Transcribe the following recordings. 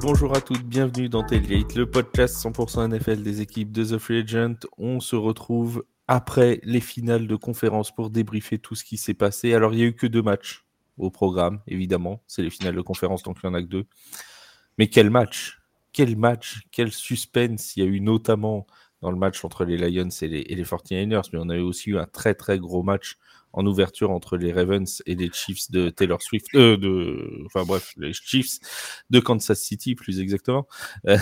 bonjour à toutes, bienvenue dans Tailgate, le podcast 100% NFL des équipes de The Free Agent. On se retrouve après les finales de conférence pour débriefer tout ce qui s'est passé. Alors, il n'y a eu que deux matchs au programme, évidemment. C'est les finales de conférence, donc il n'y en a que deux. Mais quel match Quel match Quel suspense Il y a eu notamment dans le match entre les Lions et les, et les 49ers, mais on a eu aussi eu un très très gros match en ouverture entre les Ravens et les Chiefs de Taylor Swift, euh, de, enfin bref, les Chiefs de Kansas City plus exactement. Euh,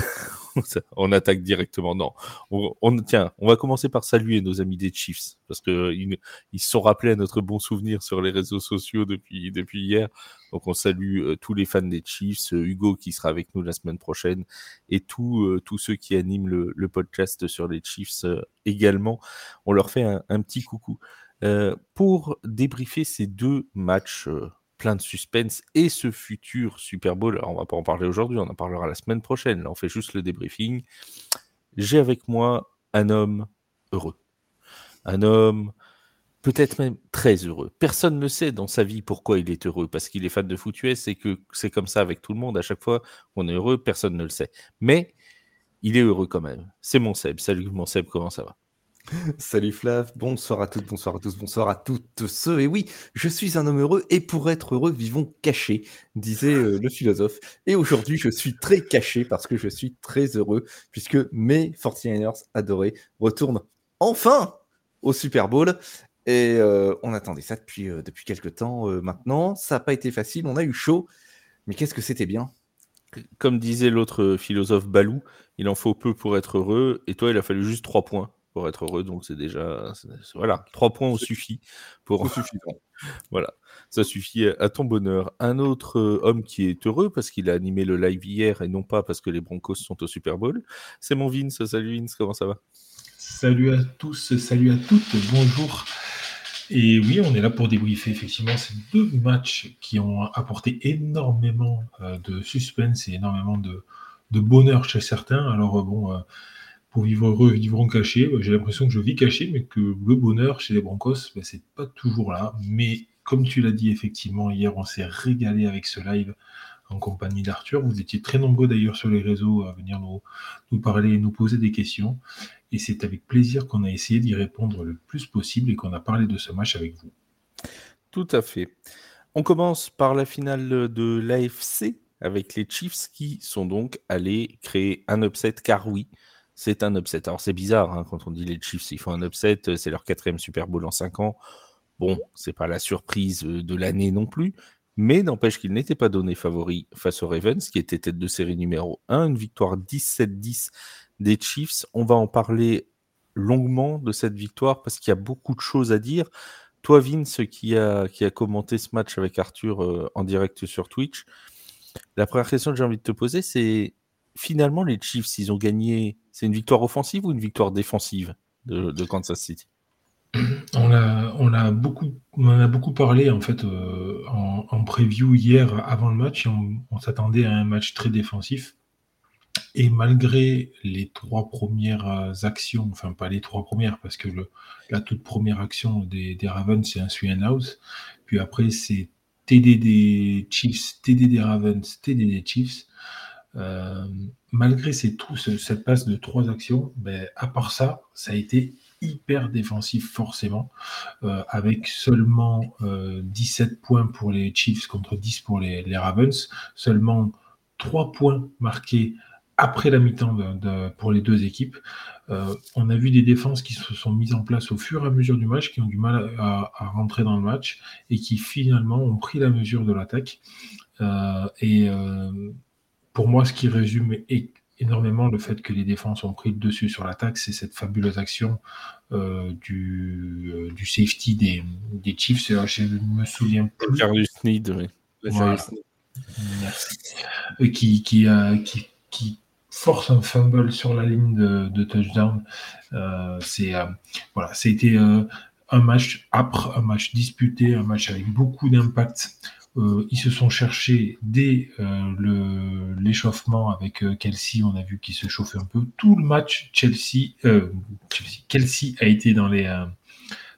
on attaque directement. Non, on, on, tiens, on va commencer par saluer nos amis des Chiefs parce que ils, ils sont rappelés à notre bon souvenir sur les réseaux sociaux depuis depuis hier. Donc on salue euh, tous les fans des Chiefs, euh, Hugo qui sera avec nous la semaine prochaine et tous euh, tous ceux qui animent le, podcast sur les Chiefs également. On leur fait un petit coucou. Euh, pour débriefer ces deux matchs euh, pleins de suspense et ce futur Super Bowl, alors on va pas en parler aujourd'hui, on en parlera la semaine prochaine, là on fait juste le débriefing, j'ai avec moi un homme heureux. Un homme peut-être même très heureux. Personne ne sait dans sa vie pourquoi il est heureux, parce qu'il est fan de foot US et que c'est comme ça avec tout le monde, à chaque fois qu'on est heureux, personne ne le sait. Mais il est heureux quand même. C'est mon Seb. Salut mon Seb, comment ça va? Salut Flav, bonsoir à toutes, bonsoir à tous, bonsoir à toutes ceux. Et oui, je suis un homme heureux et pour être heureux, vivons cachés, disait euh, le philosophe. Et aujourd'hui, je suis très caché parce que je suis très heureux puisque mes 49ers adorés retournent enfin au Super Bowl. Et euh, on attendait ça depuis, euh, quelques temps maintenant. Ça n'a pas été facile, on a eu chaud, mais qu'est-ce que c'était bien? Comme disait l'autre philosophe Balou, il en faut peu pour être heureux, et toi, il a fallu juste trois points pour être heureux. Donc c'est déjà voilà, trois points ont suffi pour voilà, ça suffit à ton bonheur. Un autre euh, homme qui est heureux parce qu'il a animé le live hier et non pas parce que les Broncos sont au Super Bowl, c'est mon Vince. Salut Vince, comment ça va? Salut à tous, salut à toutes, bonjour. Et oui, on est là pour débriefer effectivement ces deux matchs qui ont apporté énormément euh, de suspense et énormément de, de bonheur chez certains. Alors euh, bon, pour vivre heureux, vivront cachés. Bah, J'ai l'impression que je vis caché, mais que le bonheur chez les Broncos, bah, c'est pas toujours là. Mais comme tu l'as dit effectivement hier, on s'est régalé avec ce live en compagnie d'Arthur. Vous étiez très nombreux d'ailleurs sur les réseaux à venir nous, nous parler et nous poser des questions. Et c'est avec plaisir qu'on a essayé d'y répondre le plus possible et qu'on a parlé de ce match avec vous. Tout à fait. On commence par la finale de l'AFC avec les Chiefs qui sont donc allés créer un upset, car oui, c'est un upset. Alors c'est bizarre hein, quand on dit les Chiefs, ils font un upset, c'est leur quatrième Super Bowl en cinq ans. Bon, c'est pas la surprise euh, de l'année non plus, mais n'empêche qu'ils n'étaient pas donnés favoris face aux Ravens, qui était tête de série numéro 1, une victoire 17-10 des Chiefs. On va en parler longuement de cette victoire parce qu'il y a beaucoup de choses à dire. Toi, Vince, qui a, qui a commenté ce match avec Arthur euh, en direct sur Twitch, la première question que j'ai envie de te poser, c'est finalement, les Chiefs, ils ont gagné. C'est une victoire offensive ou une victoire défensive de, Kansas City? On a, beaucoup, on en a beaucoup parlé en fait euh, en, preview hier avant le match. on, s'attendait à un match très défensif. Et malgré les trois premières actions, enfin pas les trois premières, parce que la toute première action des, Ravens, c'est un swing and. Puis après, c'est TD des Chiefs, TD des Ravens, TD des Chiefs. Euh, malgré cette passe de trois actions, ben, à part ça, ça a été hyper défensif forcément, euh, avec seulement euh, 17 points pour les Chiefs contre 10 pour les, Ravens, seulement 3 points marqués après la mi-temps pour les deux équipes. Euh, on a vu des défenses qui se sont mises en place au fur et à mesure du match, qui ont du mal à, à rentrer dans le match et qui finalement ont pris la mesure de l'attaque. Euh, et pour moi, ce qui résume énormément le fait que les défenses ont pris le dessus sur l'attaque, c'est cette fabuleuse action euh, du, euh, du, safety des, des Chiefs. Alors, je me souviens plus. Jarvis Sneed, oui. Voilà. Merci. Euh, qui, qui, qui, qui, force un fumble sur la ligne de, de touchdown. Euh, c'est voilà, c'était un match âpre, un match disputé, un match avec beaucoup d'impact. Euh, ils se sont cherchés dès euh, l'échauffement avec euh, Kelsey. On a vu qu'il se chauffait un peu. Tout le match, Chelsea, Chelsea, Kelsey a été dans les,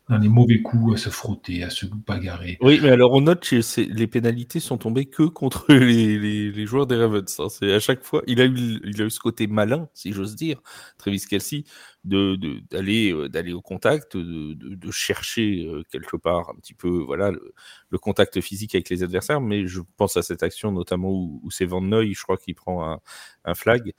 dans les mauvais coups, à se frotter, à se bagarrer. Oui, mais alors on note que les pénalités sont tombées que contre les, joueurs des Ravens. Hein. C'est à chaque fois, il a, eu, il a eu ce côté malin, si j'ose dire, Travis Kelsey, d'aller de, d'aller euh, d'aller au contact, de, de, chercher euh, quelque part un petit peu voilà le, contact physique avec les adversaires. Mais je pense à cette action notamment où, c'est Van Noy, je crois qu'il prend un, un flag.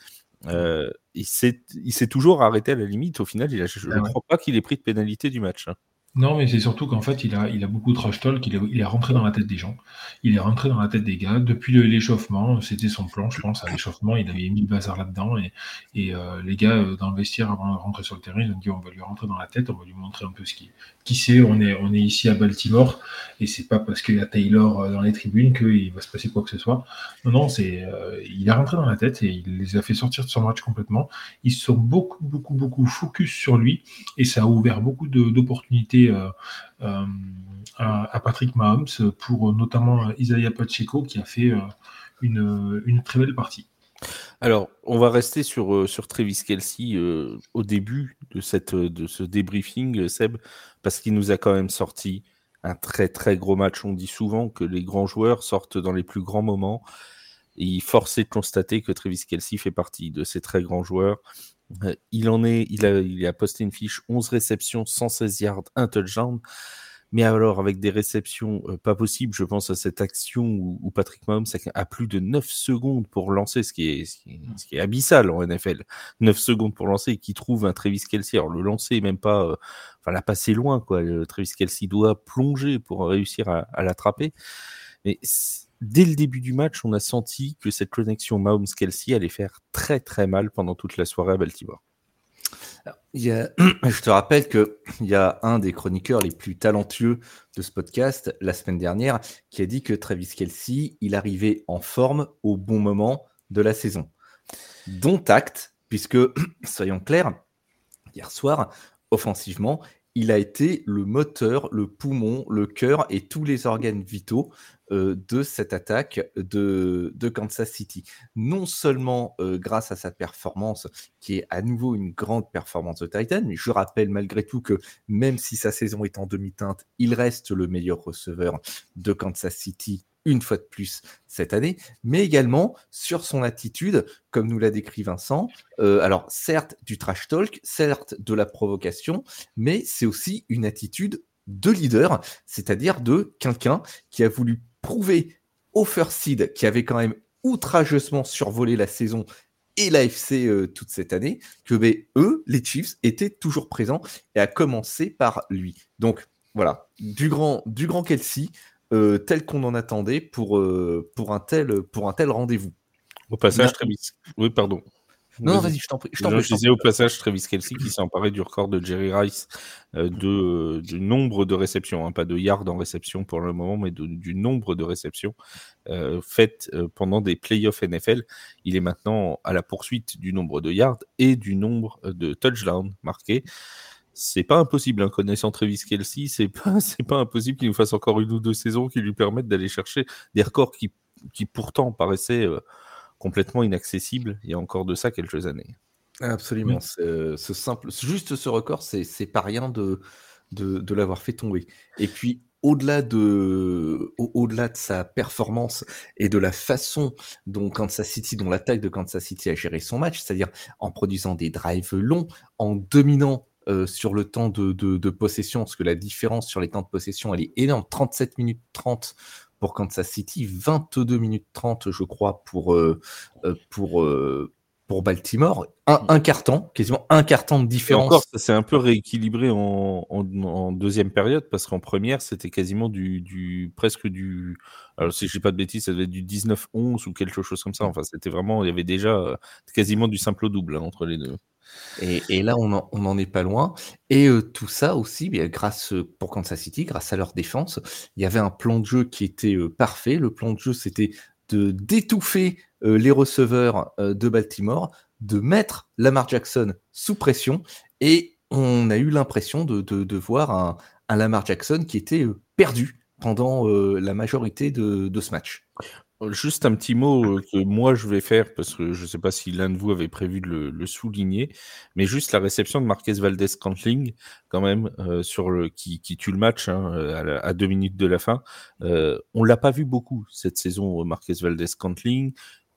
Euh, il s'est toujours arrêté à la limite. Au final, il a, je ne ah crois pas qu'il ait pris de pénalité du match. Hein. Non, mais c'est surtout qu'en fait, il a, il a beaucoup de trash talk, il, est rentré dans la tête des gens, il est rentré dans la tête des gars. Depuis l'échauffement, c'était son plan, je pense, à l'échauffement, il avait mis le bazar là-dedans. Et, et euh, les gars, euh, dans le vestiaire, avant de rentrer sur le terrain, ils ont dit on va lui rentrer dans la tête, on va lui montrer un peu ce qui, qui c'est. On est, on est ici à Baltimore, et c'est pas parce qu'il y a Taylor euh, dans les tribunes qu'il va se passer quoi que ce soit. Non, non, c'est, il est rentré dans la tête et il les a fait sortir de son match complètement. Ils sont beaucoup, beaucoup, beaucoup focus sur lui, et ça a ouvert beaucoup d'opportunités euh, euh, à, Patrick Mahomes pour notamment Isaiah Pacheco qui a fait euh, une, une très belle partie. Alors, on va rester sur, sur Travis Kelsey au début de, cette, de ce débriefing, Seb, parce qu'il nous a quand même sorti un très très gros match. On dit souvent que les grands joueurs sortent dans les plus grands moments. Et il forçait de constater que Travis Kelsey fait partie de ces très grands joueurs. Euh, il en est, il a, il a posté une fiche 11 réceptions, 116 yards, un touchdown. Mais alors, avec des réceptions euh, pas possibles, je pense à cette action où, Patrick Mahomes a plus de 9 secondes pour lancer, ce qui, est, ce, qui est, abyssal en NFL. 9 secondes pour lancer et qui trouve un Travis Kelsey. Alors, le lancer, même pas, euh, enfin, la passer loin, quoi. Le Travis Kelsey doit plonger pour réussir à, à l'attraper. Mais dès le début du match, on a senti que cette connexion Mahomes-Kelsey allait faire très très mal pendant toute la soirée à Baltimore. je te rappelle qu'il y a un des chroniqueurs les plus talentueux de ce podcast la semaine dernière qui a dit que Travis Kelsey, il arrivait en forme au bon moment de la saison. Dont acte, puisque, soyons clairs, hier soir, offensivement, il a été le moteur, le poumon, le cœur et tous les organes vitaux euh, de cette attaque de, Kansas City. Non seulement euh, grâce à sa performance, qui est à nouveau une grande performance de Titan, mais je rappelle malgré tout que même si sa saison est en demi-teinte, il reste le meilleur receveur de Kansas City une fois de plus cette année, mais également sur son attitude, comme nous l'a décrit Vincent. Euh, alors, certes, du trash talk, certes, de la provocation, mais c'est aussi une attitude de leader, c'est-à-dire de quelqu'un qui a voulu prouver au first seed, qui avait quand même outrageusement survolé la saison et l'AFC euh, toute cette année, que ben, eux, les Chiefs, étaient toujours présents, et à commencer par lui. Donc, voilà, du grand, du grand Kelsey, euh, tel qu'on en attendait pour, euh, pour un tel, pour un tel rendez-vous. Au passage, Travis. Oui, pardon. Non, vas-y, je t'en prie. Je, disais au passage Travis Kelsey qui s'est emparé du record de Jerry Rice euh, de, du nombre de réceptions, hein, pas de yards en réception pour le moment, mais du nombre de réceptions faites pendant des playoffs NFL. Il est maintenant à la poursuite du nombre de yards et du nombre de touchdowns marqués c'est pas impossible, hein, connaissant Travis Kelsey, c'est pas, pas impossible qu'il nous fasse encore une ou deux saisons qui lui permettent d'aller chercher des records qui, qui pourtant paraissaient euh, complètement inaccessibles il y a encore de ça quelques années. Absolument, ce simple, juste ce record, c'est, pas rien de, de, de l'avoir fait tomber. Et puis, au-delà de, au-delà de sa performance et de la façon dont Kansas City, dont l'attaque de Kansas City a géré son match, c'est-à-dire en produisant des drives longs, en dominant euh, sur le temps de, possession, parce que la différence sur les temps de possession, elle est énorme. 37 minutes 30 pour Kansas City, 22 minutes 30, je crois, pour, euh, euh, pour, pour Baltimore. Un, carton, quasiment un carton de différence. encore, ça s'est un peu rééquilibré en, deuxième période, parce qu'en première, c'était quasiment du, du, presque du. Alors, si je dis pas de bêtises, ça devait être du 19-11 ou quelque chose comme ça. Enfin, c'était vraiment. Il y avait déjà quasiment du simple au double hein, entre les deux. Et, là, on n'en est pas loin. Et euh, tout ça aussi, bien, grâce euh, pour Kansas City, grâce à leur défense, il y avait un plan de jeu qui était euh, parfait. Le plan de jeu, c'était de d'étouffer les receveurs de Baltimore, de mettre Lamar Jackson sous pression. Et on a eu l'impression de, voir un, Lamar Jackson qui était perdu pendant la majorité de, ce match. Juste un petit mot que moi je vais faire parce que je ne sais pas si l'un de vous avait prévu de le, souligner, mais juste la réception de Marquez Valdez Cantling quand même sur le qui, tue le match hein, à, deux minutes de la fin. Euh, on l'a pas vu beaucoup cette saison Marquez Valdez Cantling.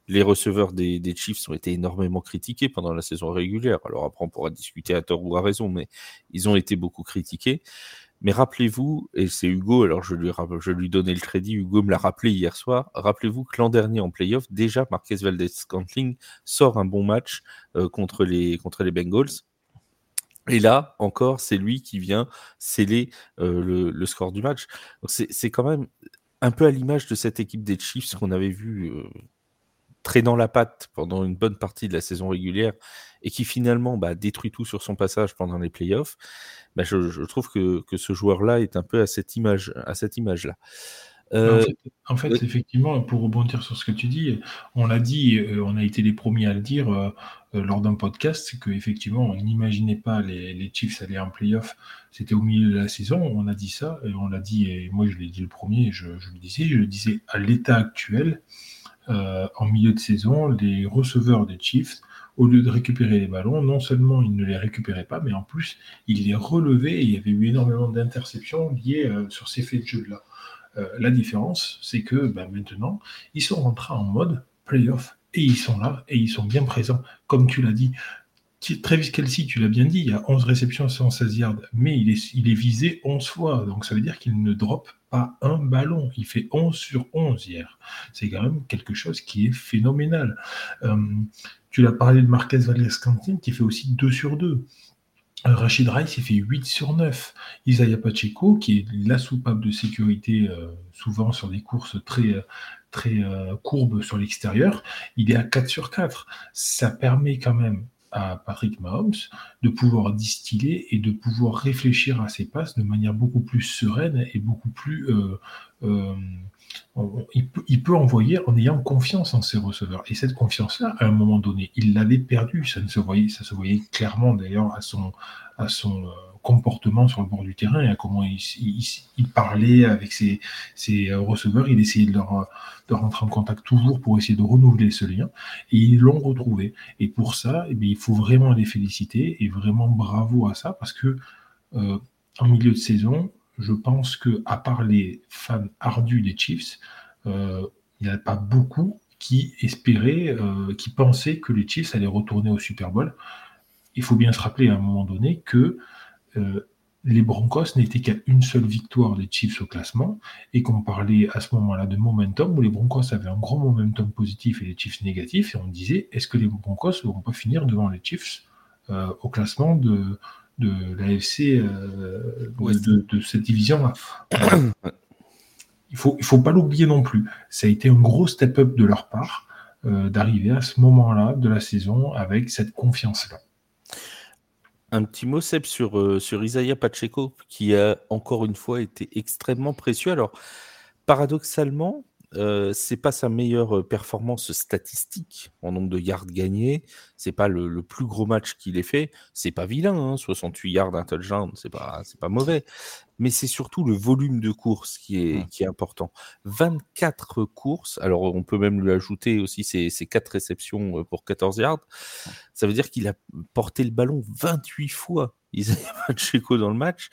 Les receveurs des, des, Chiefs ont été énormément critiqués pendant la saison régulière. Alors après on pourra discuter à tort ou à raison, mais ils ont été beaucoup critiqués. Mais rappelez-vous, et c'est Hugo, alors je lui, donnais le crédit, Hugo me l'a rappelé hier soir, rappelez-vous que l'an dernier en playoff, déjà Marquez Valdez-Scantling sort un bon match euh, contre, les, Bengals. Et là, encore, c'est lui qui vient sceller euh, le, score du match. C'est quand même un peu à l'image de cette équipe des Chiefs qu'on avait vu euh, traînant la patte pendant une bonne partie de la saison régulière et qui finalement bah, détruit tout sur son passage pendant les playoffs, bah, je, trouve que, ce joueur-là est un peu à cette image, à cette image-là. Euh, en, fait, effectivement, pour rebondir sur ce que tu dis, on l'a dit, euh, on a été les premiers à le dire euh, lors d'un podcast, c'est qu'effectivement, on n'imaginait pas les, Chiefs aller en playoff. C'était au milieu de la saison, on a dit ça, et on l'a dit, et moi je l'ai dit le premier, je, je, le disais, je le disais à l'état actuel, en milieu de saison, les receveurs des Chiefs au lieu de récupérer les ballons, non seulement il ne les récupérait pas, mais en plus, il les relevait et il y avait eu énormément d'interceptions liées euh, sur ces faits de jeu-là. Euh, la différence, c'est que ben, maintenant, ils sont rentrés en mode playoff et ils sont là et ils sont bien présents. Comme tu l'as dit, Travis Kelsey, tu l'as bien dit, il y a 11 réceptions, 116 yards, mais il est, il est visé 11 fois. Donc ça veut dire qu'il ne drop pas un ballon. Il fait 11 sur 11 hier. C'est quand même quelque chose qui est phénoménal. Euh, tu l'as parlé de Marquez Valdez Cantine qui fait aussi 2 sur 2. Euh, Rachid Rice, il fait 8 sur 9. Isaiah Pacheco, qui est la soupape de sécurité, euh, souvent sur des courses très, très courbes sur l'extérieur, il est à 4 sur 4. Ça permet quand même à Patrick Mahomes de pouvoir distiller et de pouvoir réfléchir à ses passes de manière beaucoup plus sereine et beaucoup plus... Euh, euh, il, peut, envoyer en ayant confiance en ses receveurs. Et cette confiance-là, à un moment donné, il l'avait perdue. Ça, se voyait, clairement d'ailleurs à son, euh, comportement sur le bord du terrain à comment il, parlait avec ses, ses, receveurs. Il essayait de leur, de rentrer en contact toujours pour essayer de renouveler ce lien. Et ils l'ont retrouvé. Et pour ça, eh il faut vraiment les féliciter et vraiment bravo à ça parce que euh, en milieu de saison, je pense que à part les fans ardus des Chiefs, euh, il n'y a pas beaucoup qui espéraient, euh, qui pensaient que les Chiefs allaient retourner au Super Bowl. Il faut bien se rappeler à un moment donné que les Broncos n'étaient qu'à une seule victoire des Chiefs au classement et qu'on parlait à ce moment-là de momentum où les Broncos avaient un gros momentum positif et les Chiefs négatifs et on disait est-ce que les Broncos ne vont pas finir devant les Chiefs euh, au classement de, de l'AFC euh, de, cette division-là Il ne faut, il faut pas l'oublier non plus. Ça a été un gros step-up de leur part euh, d'arriver à ce moment-là de la saison avec cette confiance-là. Un petit mot, Seb, sur, euh, sur Isaiah Pacheco, qui a encore une fois été extrêmement précieux. Alors, paradoxalement, euh, c'est pas sa meilleure performance statistique en nombre de yards gagnés. C'est pas le, plus gros match qu'il ait fait. C'est pas vilain, 68 hein, yards, un touchdown, c'est pas, c'est pas mauvais. Mais c'est surtout le volume de course qui est, mmh. qui est important. 24 courses. Alors, on peut même lui ajouter aussi ses, ses 4 réceptions pour 14 yards. Ça veut dire qu'il a porté le ballon 28 fois. Isaiah Pacheco dans le match.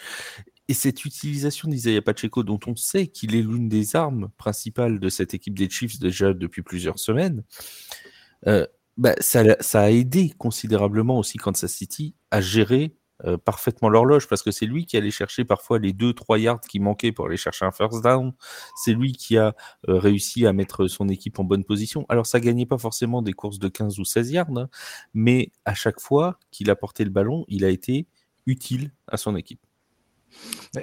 Et cette utilisation d'Isaiah Pacheco, dont on sait qu'il est l'une des armes principales de cette équipe des Chiefs déjà depuis plusieurs semaines, euh, bah, ça, a aidé considérablement aussi Kansas City à gérer euh, parfaitement l'horloge parce que c'est lui qui allait chercher parfois les 2-3 yards qui manquaient pour aller chercher un first down. C'est lui qui a euh, réussi à mettre son équipe en bonne position. Alors ça gagnait pas forcément des courses de 15 ou 16 yards, hein, mais à chaque fois qu'il a porté le ballon, il a été utile à son équipe.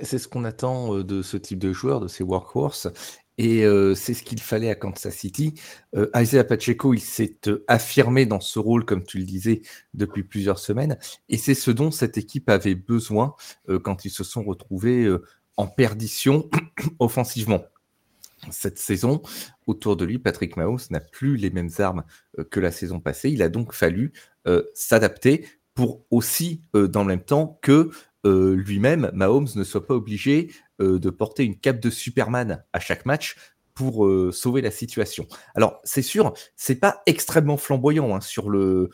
C'est ce qu'on attend euh, de ce type de joueur, de ces workhorse. Et c'est ce qu'il fallait à Kansas City. Isaiah Pacheco, il s'est affirmé dans ce rôle, comme tu le disais, depuis plusieurs semaines. Et c'est ce dont cette équipe avait besoin quand ils se sont retrouvés en perdition offensivement. Cette saison, autour de lui, Patrick Mahomes n'a plus les mêmes armes que la saison passée. Il a donc fallu s'adapter pour aussi, dans le même temps, que lui-même, Mahomes, ne soit pas obligé de porter une cape de Superman à chaque match pour sauver la situation. Alors, c'est sûr, c'est pas extrêmement flamboyant hein, sur, le,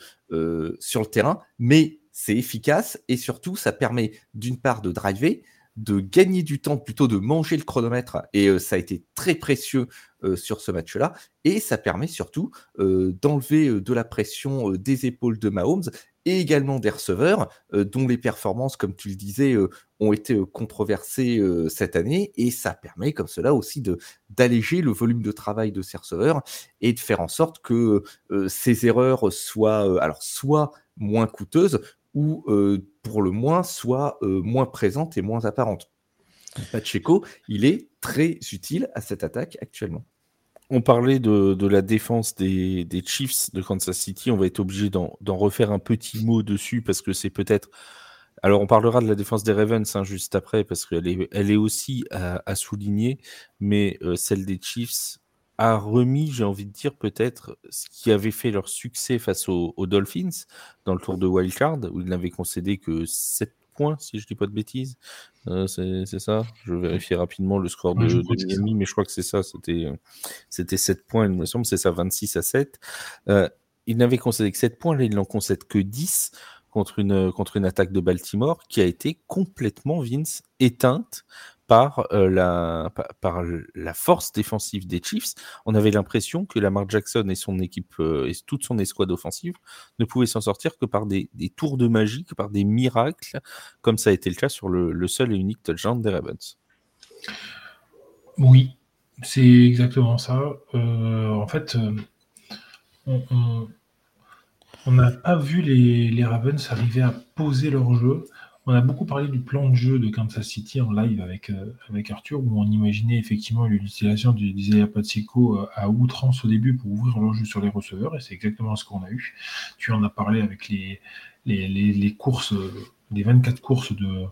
terrain, mais c'est efficace et surtout, ça permet d'une part de driver, de gagner du temps, plutôt de manger le chronomètre, et euh, ça a été très précieux euh, sur ce match-là, et ça permet surtout euh, d'enlever de la pression des épaules de Mahomes et également des receveurs, dont les performances, comme tu le disais, ont été controversées cette année, et ça permet comme cela aussi d'alléger le volume de travail de ces receveurs et de faire en sorte que ces erreurs soient alors soit moins coûteuses, ou pour le moins soit moins présente et moins apparente. Pacheco, il est très utile à cette attaque actuellement. On parlait de, la défense des, Chiefs de Kansas City. On va être obligé d'en refaire un petit mot dessus parce que c'est peut-être. Alors, on parlera de la défense des Ravens hein, juste après parce qu'elle est, elle est aussi à, souligner, mais celle des Chiefs, a remis, j'ai envie de dire, peut-être ce qui avait fait leur succès face aux, Dolphins dans le tour de Wildcard, où ils n'avaient concédé que 7 points, si je dis pas de bêtises. Euh, c'est ça Je vais vérifier rapidement le score de, Miami, mais je crois que c'est ça. C'était 7 points, il me semble, c'est ça, 26 à 7. Euh, ils n'avaient concédé que 7 points, là, ils n'en concèdent que 10 contre une, contre une attaque de Baltimore qui a été complètement, Vince, éteinte par, euh, la, par la force défensive des Chiefs. On avait l'impression que Lamar Jackson et son équipe euh, et toute son escouade offensive ne pouvaient s'en sortir que par des, tours de magie, que par des miracles, comme ça a été le cas sur le, seul et unique touchdown des Ravens. Oui, c'est exactement ça. Euh, en fait, on n'a pas vu les, les, Ravens arriver à poser leur jeu on a beaucoup parlé du plan de jeu de Kansas City en live avec, euh, avec Arthur, où on imaginait effectivement l'utilisation d'Isaiah Pacheco euh, à outrance au début pour ouvrir le jeu sur les receveurs, et c'est exactement ce qu'on a eu. Tu en as parlé avec les, les, courses, les 24 courses de,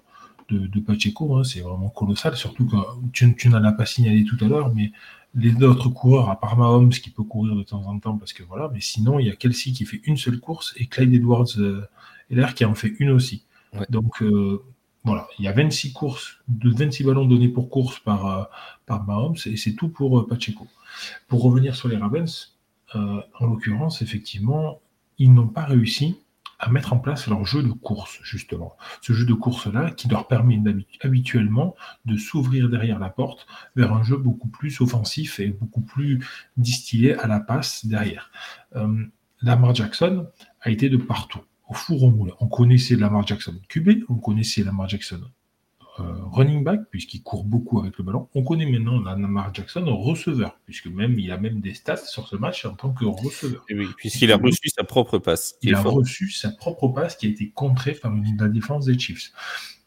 de, Pacheco, hein, c'est vraiment colossal, surtout que tu, tu n'en as pas signalé tout à l'heure, mais les autres coureurs, à part Mahomes qui peut courir de temps en temps, parce que voilà, mais sinon, il y a Kelsey qui fait une seule course et Clyde Edwards euh, l'air qui en fait une aussi. Donc euh, voilà, il y a 26 courses, de 26 ballons donnés pour course par, euh, par Mahomes, et c'est tout pour euh, Pacheco. Pour revenir sur les Ravens, en l'occurrence, effectivement, ils n'ont pas réussi à mettre en place leur jeu de course, justement. Ce jeu de course-là qui leur permet habituellement de s'ouvrir derrière la porte vers un jeu beaucoup plus offensif et beaucoup plus distillé à la passe derrière. Lamar Jackson a été de partout au four au moulin. On connaissait Lamar Jackson QB, on connaissait Lamar Jackson euh, running back, puisqu'il court beaucoup avec le ballon. On connaît maintenant Lamar Jackson receveur, puisque même il a même des stats sur ce match en tant que receveur. oui, puisqu'il a reçu sa propre passe. Il a reçu sa propre passe qui a été contrée par la défense des Chiefs.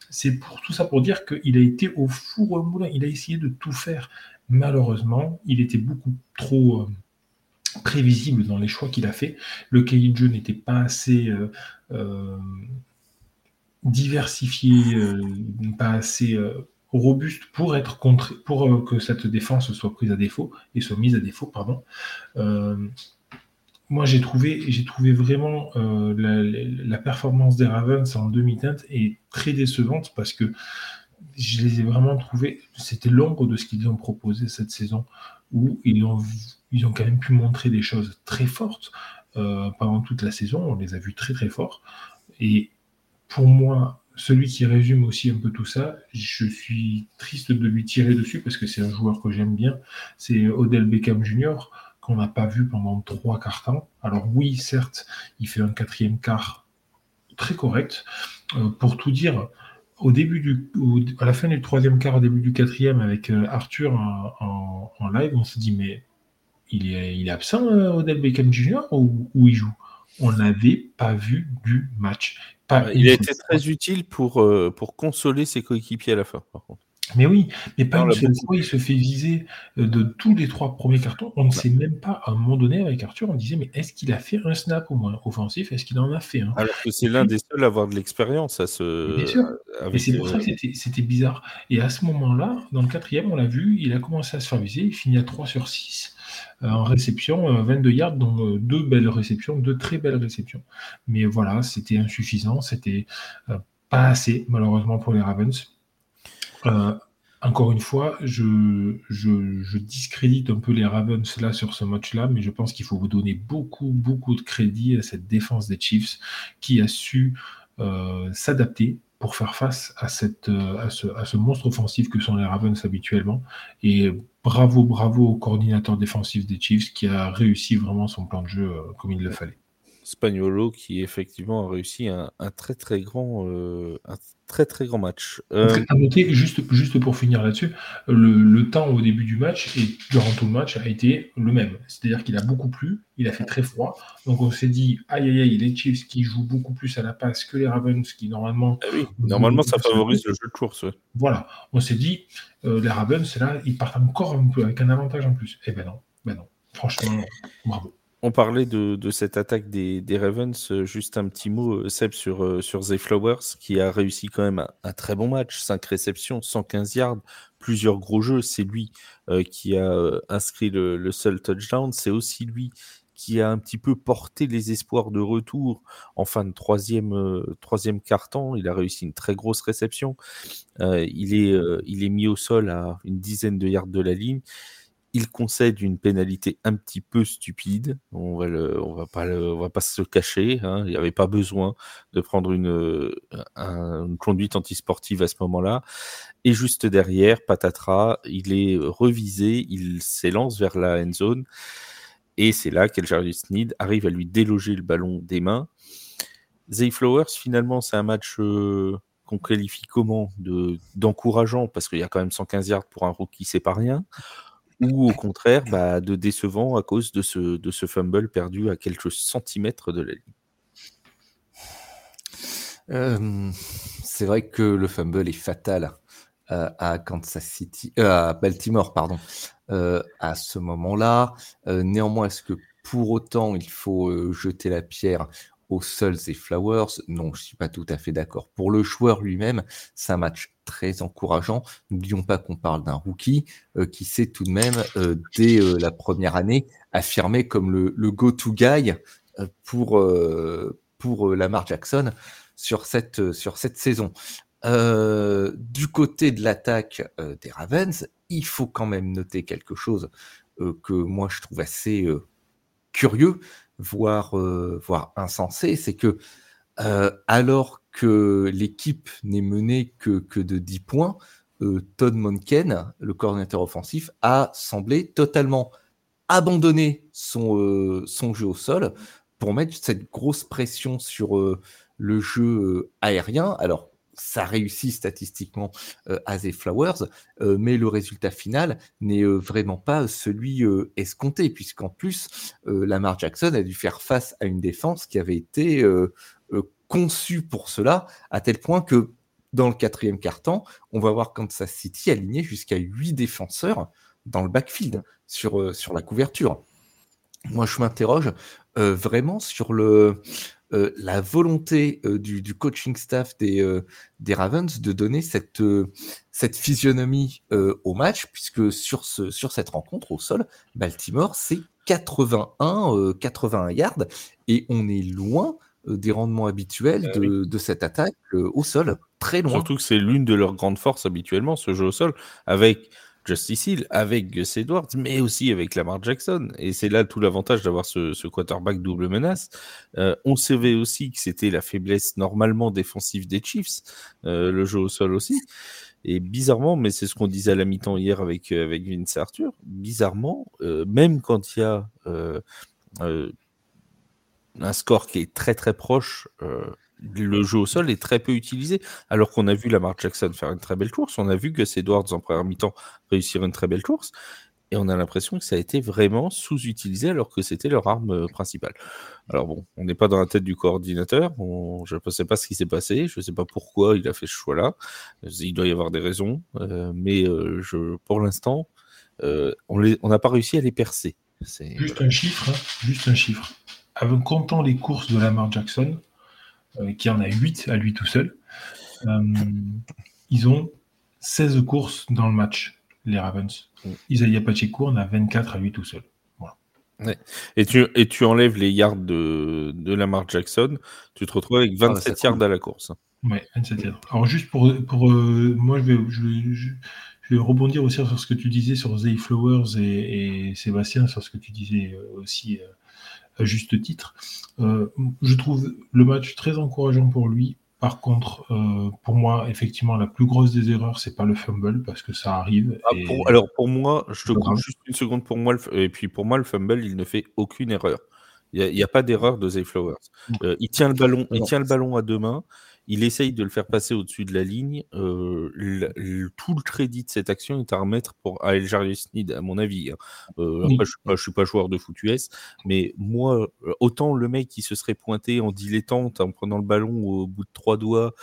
C'est pour tout ça pour dire qu'il a été au four au moulin. Il a essayé de tout faire. Malheureusement, il était beaucoup trop. Euh, prévisible dans les choix qu'il a fait. Le cahier de jeu n'était pas assez euh, euh, diversifié, euh, pas assez robuste pour être contre, pour que cette défense soit prise à défaut et soit mise à défaut, pardon. moi, j'ai trouvé, trouvé vraiment la, la, performance des Ravens en demi-teinte est très décevante parce que je les ai vraiment trouvés, c'était l'ombre de ce qu'ils ont proposé cette saison, où ils ont ils ont quand même pu montrer des choses très fortes euh, pendant toute la saison. On les a vus très très forts. Et pour moi, celui qui résume aussi un peu tout ça, je suis triste de lui tirer dessus parce que c'est un joueur que j'aime bien. C'est Odell Beckham Jr. qu'on n'a pas vu pendant trois quarts temps. Alors oui, certes, il fait un quatrième quart très correct. Euh, pour tout dire, au début du, à la fin du troisième quart, au début du quatrième, avec euh, Arthur en live, on se dit mais il est, il est absent, euh, Odell Beckham Jr., ou, il joue? On n'avait pas vu du match. il a été très utile pour, euh, pour consoler ses coéquipiers à la fin, par contre. Mais oui, mais pas une seule fois, il se fait viser euh, de tous les trois premiers cartons. On ne sait même pas, à un moment donné, avec Arthur, on disait, mais est-ce qu'il a fait un snap au moins offensif? Est-ce qu'il en a fait un? Alors que c'est l'un des seuls à avoir de l'expérience à ce. Bien sûr. Et c'est pour ça que c'était bizarre. Et à ce moment-là, dans le quatrième, on l'a vu, il a commencé à se faire viser. Il finit à 3 sur 6. Euh, en réception, 22 euh, yards, donc euh, deux belles réceptions, deux très belles réceptions. Mais voilà, c'était insuffisant, c'était pas assez, malheureusement, pour les Ravens. Encore une fois, je, discrédite un peu les Ravens là sur ce match-là, mais je pense qu'il faut vous donner beaucoup, beaucoup de crédit à cette défense des Chiefs qui a su euh, s'adapter pour faire face euh, à, ce, à ce monstre offensif que sont les Ravens habituellement. Et bravo, bravo au coordinateur défensif des Chiefs qui a réussi vraiment son plan de jeu euh, comme il le fallait. Spagnolo qui effectivement a réussi un, très très grand euh, un très très grand match. Euh... À noter, juste, juste pour finir là-dessus, le, temps au début du match et durant tout le match a été le même. C'est-à-dire qu'il a beaucoup plu, il a fait très froid. Donc on s'est dit, aïe aïe aïe, les Chiefs qui jouent beaucoup plus à la passe que les Ravens qui normalement. Ah oui, normalement ça favorise le jeu de course. Voilà, on s'est dit, euh, les Ravens, là, ils partent encore un peu avec un avantage en plus. Eh ben non, ben non. Franchement, bravo. On parlait de, cette attaque des, Ravens. Euh, juste un petit mot, euh, Seb, sur, euh, sur Flowers, qui a réussi quand même un, très bon match. 5 réceptions, 115 yards, plusieurs gros jeux. C'est lui qui a inscrit le, seul touchdown. C'est aussi lui qui a un petit peu porté les espoirs de retour en fin de troisième, troisième quart-temps. Il a réussi une très grosse réception. il, est, il est mis au sol à une dizaine de yards de la ligne il concède une pénalité un petit peu stupide. On va, va pas, se cacher. Hein. Il n'y avait pas besoin de prendre une, une conduite antisportive à ce moment-là. Et juste derrière, patatras, il est revisé, il s'élance vers la end zone. Et c'est là qu'Elgarius Sneed arrive à lui déloger le ballon des mains. Zay Flowers, finalement, c'est un match euh, qu'on qualifie comment d'encourageant, parce qu'il y a quand même 115 yards pour un rookie, c'est pas rien ou au contraire bah, de décevant à cause de ce, fumble perdu à quelques centimètres de la ligne euh, C'est vrai que le fumble est fatal euh, à Kansas City, euh, à Baltimore, pardon, à ce moment-là. néanmoins, est-ce que pour autant il faut jeter la pierre aux Suns et Flowers, non, je suis pas tout à fait d'accord. Pour le joueur lui-même, c'est match très encourageant. N'oublions pas qu'on parle d'un rookie euh, qui s'est tout de même, euh, dès euh, la première année, affirmé comme le, go-to guy pour, pour Lamar Jackson sur cette, sur cette saison. du côté de l'attaque des Ravens, il faut quand même noter quelque chose que moi je trouve assez curieux, voire, voire insensé, c'est que alors que l'équipe n'est menée que, que, de 10 points, euh, Todd Monken, le coordinateur offensif, a semblé totalement abandonner son, euh, son jeu au sol pour mettre cette grosse pression sur euh, le jeu aérien. Alors, ça réussit statistiquement à The Flowers, mais le résultat final n'est vraiment pas celui escompté, puisqu'en plus, Lamar Jackson a dû faire face à une défense qui avait été conçu pour cela, à tel point que dans le quatrième quart-temps, on va voir Kansas City aligné jusqu'à huit défenseurs dans le backfield sur, euh, sur la couverture. Moi, je m'interroge euh, vraiment sur le, euh, la volonté du, coaching staff des, des Ravens de donner cette, cette physionomie au match, puisque sur, ce, sur cette rencontre au sol, Baltimore, c'est 81, 81 yards, et on est loin des rendements habituels bah de, cette attaque euh, au sol, très loin. Surtout que c'est l'une de leurs grandes forces habituellement, ce jeu au sol, avec Justice Hill, avec Gus Edwards, mais aussi avec Lamar Jackson. Et c'est là tout l'avantage d'avoir ce, quarterback double menace. Euh, on savait aussi que c'était la faiblesse normalement défensive des Chiefs, le jeu au sol aussi. Et bizarrement, mais c'est ce qu'on disait à la mi-temps hier avec, avec Vince Arthur, bizarrement, même quand il y a un score qui est très très proche, euh, le jeu au sol est très peu utilisé. Alors qu'on a vu Lamar Jackson faire une très belle course, on a vu que Edwards en première mi-temps réussir une très belle course, et on a l'impression que ça a été vraiment sous-utilisé alors que c'était leur arme euh, principale. Alors bon, on n'est pas dans la tête du coordinateur, je ne sais pas ce qui s'est passé, je ne sais pas pourquoi il a fait ce choix-là, il doit y avoir des raisons, euh, mais je, pour l'instant, on n'a pas réussi à les percer. Juste un chiffre, hein, juste un chiffre avec, comptant les courses de Lamar Jackson, euh, qui en a 8 à lui tout seul, euh, ils ont 16 courses dans le match, les Ravens. Isaiah Pacheco en a 24 à lui tout seul. Et, tu, et tu enlèves les yards de, de Lamar Jackson, tu te retrouves avec 27 ah, yards à la course. Ouais, 27 yards. Alors juste pour, pour euh, moi, je vais, je, je vais rebondir aussi sur ce que tu disais sur Zay Flowers et, Sébastien, sur ce que tu disais aussi à juste titre. je trouve le match très encourageant pour lui. Par contre, pour moi, effectivement, la plus grosse des erreurs, c'est pas le fumble parce que ça arrive. Ah, alors pour moi, je te coupe juste une seconde pour moi, et puis pour moi, le fumble, il ne fait aucune erreur. Il n'y a, pas d'erreur de Zay Flowers. Euh, il tient le ballon, il tient le ballon à deux mains. Il essaye de le faire passer au-dessus de la ligne. Euh, tout le crédit de cette action est à remettre pour à El Sneed, à mon avis. Hein. Euh, après, je ne suis, pas joueur de foot US, mais moi, autant le mec qui se serait pointé en dilettante, en prenant le ballon au bout de trois doigts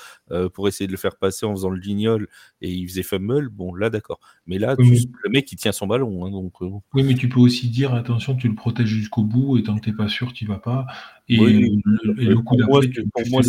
pour essayer de le faire passer en faisant le guignol et il faisait fumble, bon, là, d'accord. Mais là, le mec, il tient son ballon. Hein, donc, Oui, mais tu peux aussi dire attention, tu le protèges jusqu'au bout et tant que tu n'es pas sûr, tu vas pas. Et, le, coup d'après, pour moi,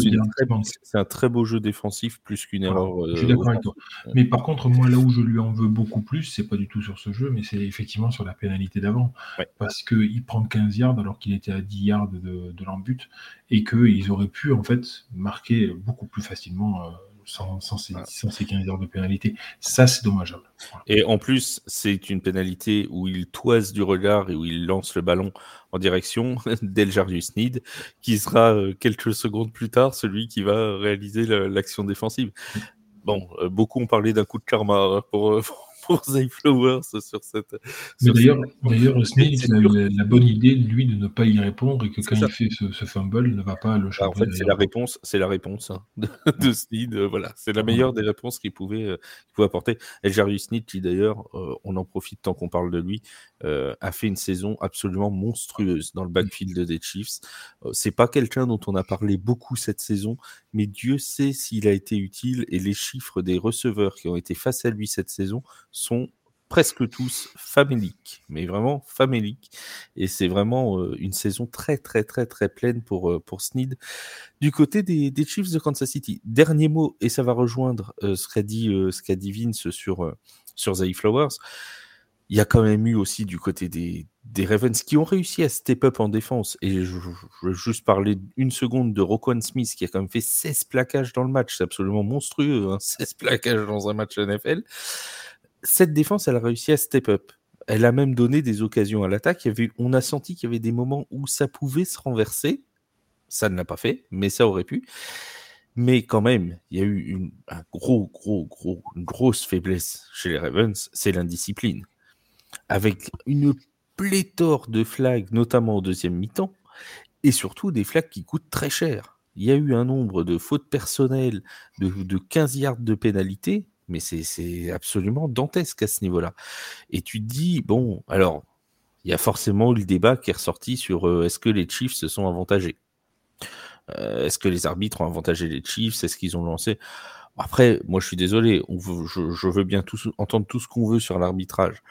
c'est un très beau jeu défensif plus qu'une erreur. je suis d'accord avec toi. Mais par contre, moi, là où je lui en veux beaucoup plus, c'est pas du tout sur ce jeu, mais c'est effectivement sur la pénalité d'avant. Parce qu'il prend 15 yards alors qu'il était à 10 yards de, de l'embut et qu'ils auraient pu en fait marquer beaucoup plus facilement. Euh, sans, ces, 15 heures de pénalité. Ça, c'est dommageable. Et en plus, c'est une pénalité où il toise du regard et où il lance le ballon en direction d'Eljarius Need, qui sera euh, quelques secondes plus tard celui qui va réaliser l'action défensive. Bon, euh, beaucoup ont parlé d'un coup de karma hein, pour, euh, pour Zay Flowers sur cette. Mais d'ailleurs, d'ailleurs Smith a eu la, bonne idée, lui, de ne pas y répondre et que quand il fait ce, fumble, il ne va pas le changer. Bah, en fait, c'est la réponse, c'est la réponse hein, de, de euh, voilà, c'est la meilleure des réponses qu'il pouvait, euh, pouvait apporter. Et Jerry Sneed, qui d'ailleurs, euh, on en profite tant qu'on parle de lui, a fait une saison absolument monstrueuse dans le backfield des Chiefs. c'est pas quelqu'un dont on a parlé beaucoup cette saison, mais Dieu sait s'il a été utile et les chiffres des receveurs qui ont été face à lui cette saison sont presque tous faméliques, mais vraiment faméliques. Et c'est vraiment euh, une saison très, très, très, très pleine pour, euh, pour Sneed. Du côté des, Chiefs de Kansas City, dernier mot, et ça va rejoindre euh, ce qu'a dit, dit Vince sur, sur Zay Flowers. Il y a quand même eu aussi du côté des, des Ravens qui ont réussi à step up en défense. Et je, veux juste parler une seconde de Roquan Smith qui a quand même fait 16 plaquages dans le match. C'est absolument monstrueux, hein, 16 plaquages dans un match NFL. Cette défense, elle a réussi à step up. Elle a même donné des occasions à l'attaque. On a senti qu'il y avait des moments où ça pouvait se renverser. Ça ne l'a pas fait, mais ça aurait pu. Mais quand même, il y a eu une, un gros, gros, gros, une grosse faiblesse chez les Ravens, c'est l'indiscipline. Avec une pléthore de flags, notamment au deuxième mi-temps, et surtout des flags qui coûtent très cher. Il y a eu un nombre de fautes personnelles de, de 15 yards de pénalité, mais c'est absolument dantesque à ce niveau-là. Et tu te dis, bon, alors, il y a forcément eu le débat qui est ressorti sur euh, est-ce que les Chiefs se sont avantagés? Euh, Est-ce que les arbitres ont avantagé les Chiefs? Est-ce qu'ils ont lancé? Après, moi je suis désolé, je, veux bien entendre tout ce qu'on veut sur l'arbitrage.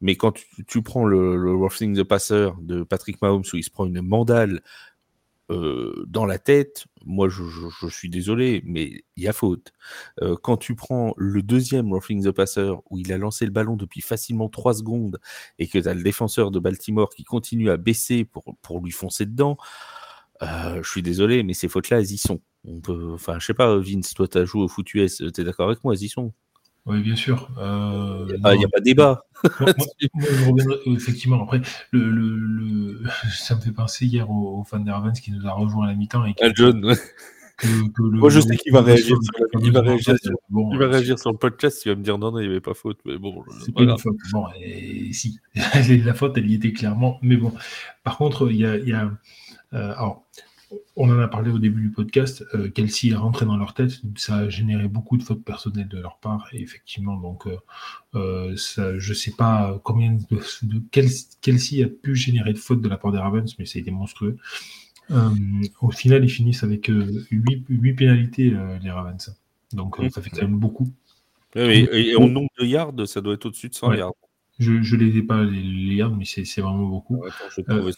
Mais quand tu, prends le, le the passer de Patrick Mahomes où il se prend une mandale dans la tête, moi je, suis désolé, mais il y a faute. Quand tu prends le deuxième roughing the passer où il a lancé le ballon depuis facilement 3 secondes et que tu as le défenseur de Baltimore qui continue à baisser pour, pour lui foncer dedans, je suis désolé, mais ces fautes-là, elles y sont. On peut, enfin, je sais pas, Vince, toi, tu as joué au foot US, tu es d'accord avec moi, elles y sont. Oui, bien sûr. Euh, il n'y a, pas de débat. effectivement, après, le, le, ça me fait penser hier au, fan d'Arvens qui nous a rejoint à la mi-temps. Et qui, John, Moi, je sais qu'il va, réagir, il va, réagir, sur, il va réagir sur le podcast. Il va me dire non, non, il n'y avait pas faute. Mais bon, c'est pas une faute. Bon, et, si, la faute, elle y était clairement. Mais bon, par contre, il y a. Y a euh, alors, on en a parlé au début du podcast, euh, Kelsey est rentré dans leur tête, ça a généré beaucoup de fautes personnelles de leur part, et effectivement, donc euh, euh je ne sais pas combien de, Kelsey a pu générer de fautes de la part des Ravens, mais c'est monstrueux. Euh, au final, ils finissent avec 8, pénalités, les Ravens. Donc ça fait quand même beaucoup. et, en nombre de yards, ça doit être au-dessus de 100 yards. Je ne les ai pas les, yards, mais c'est vraiment beaucoup. Euh,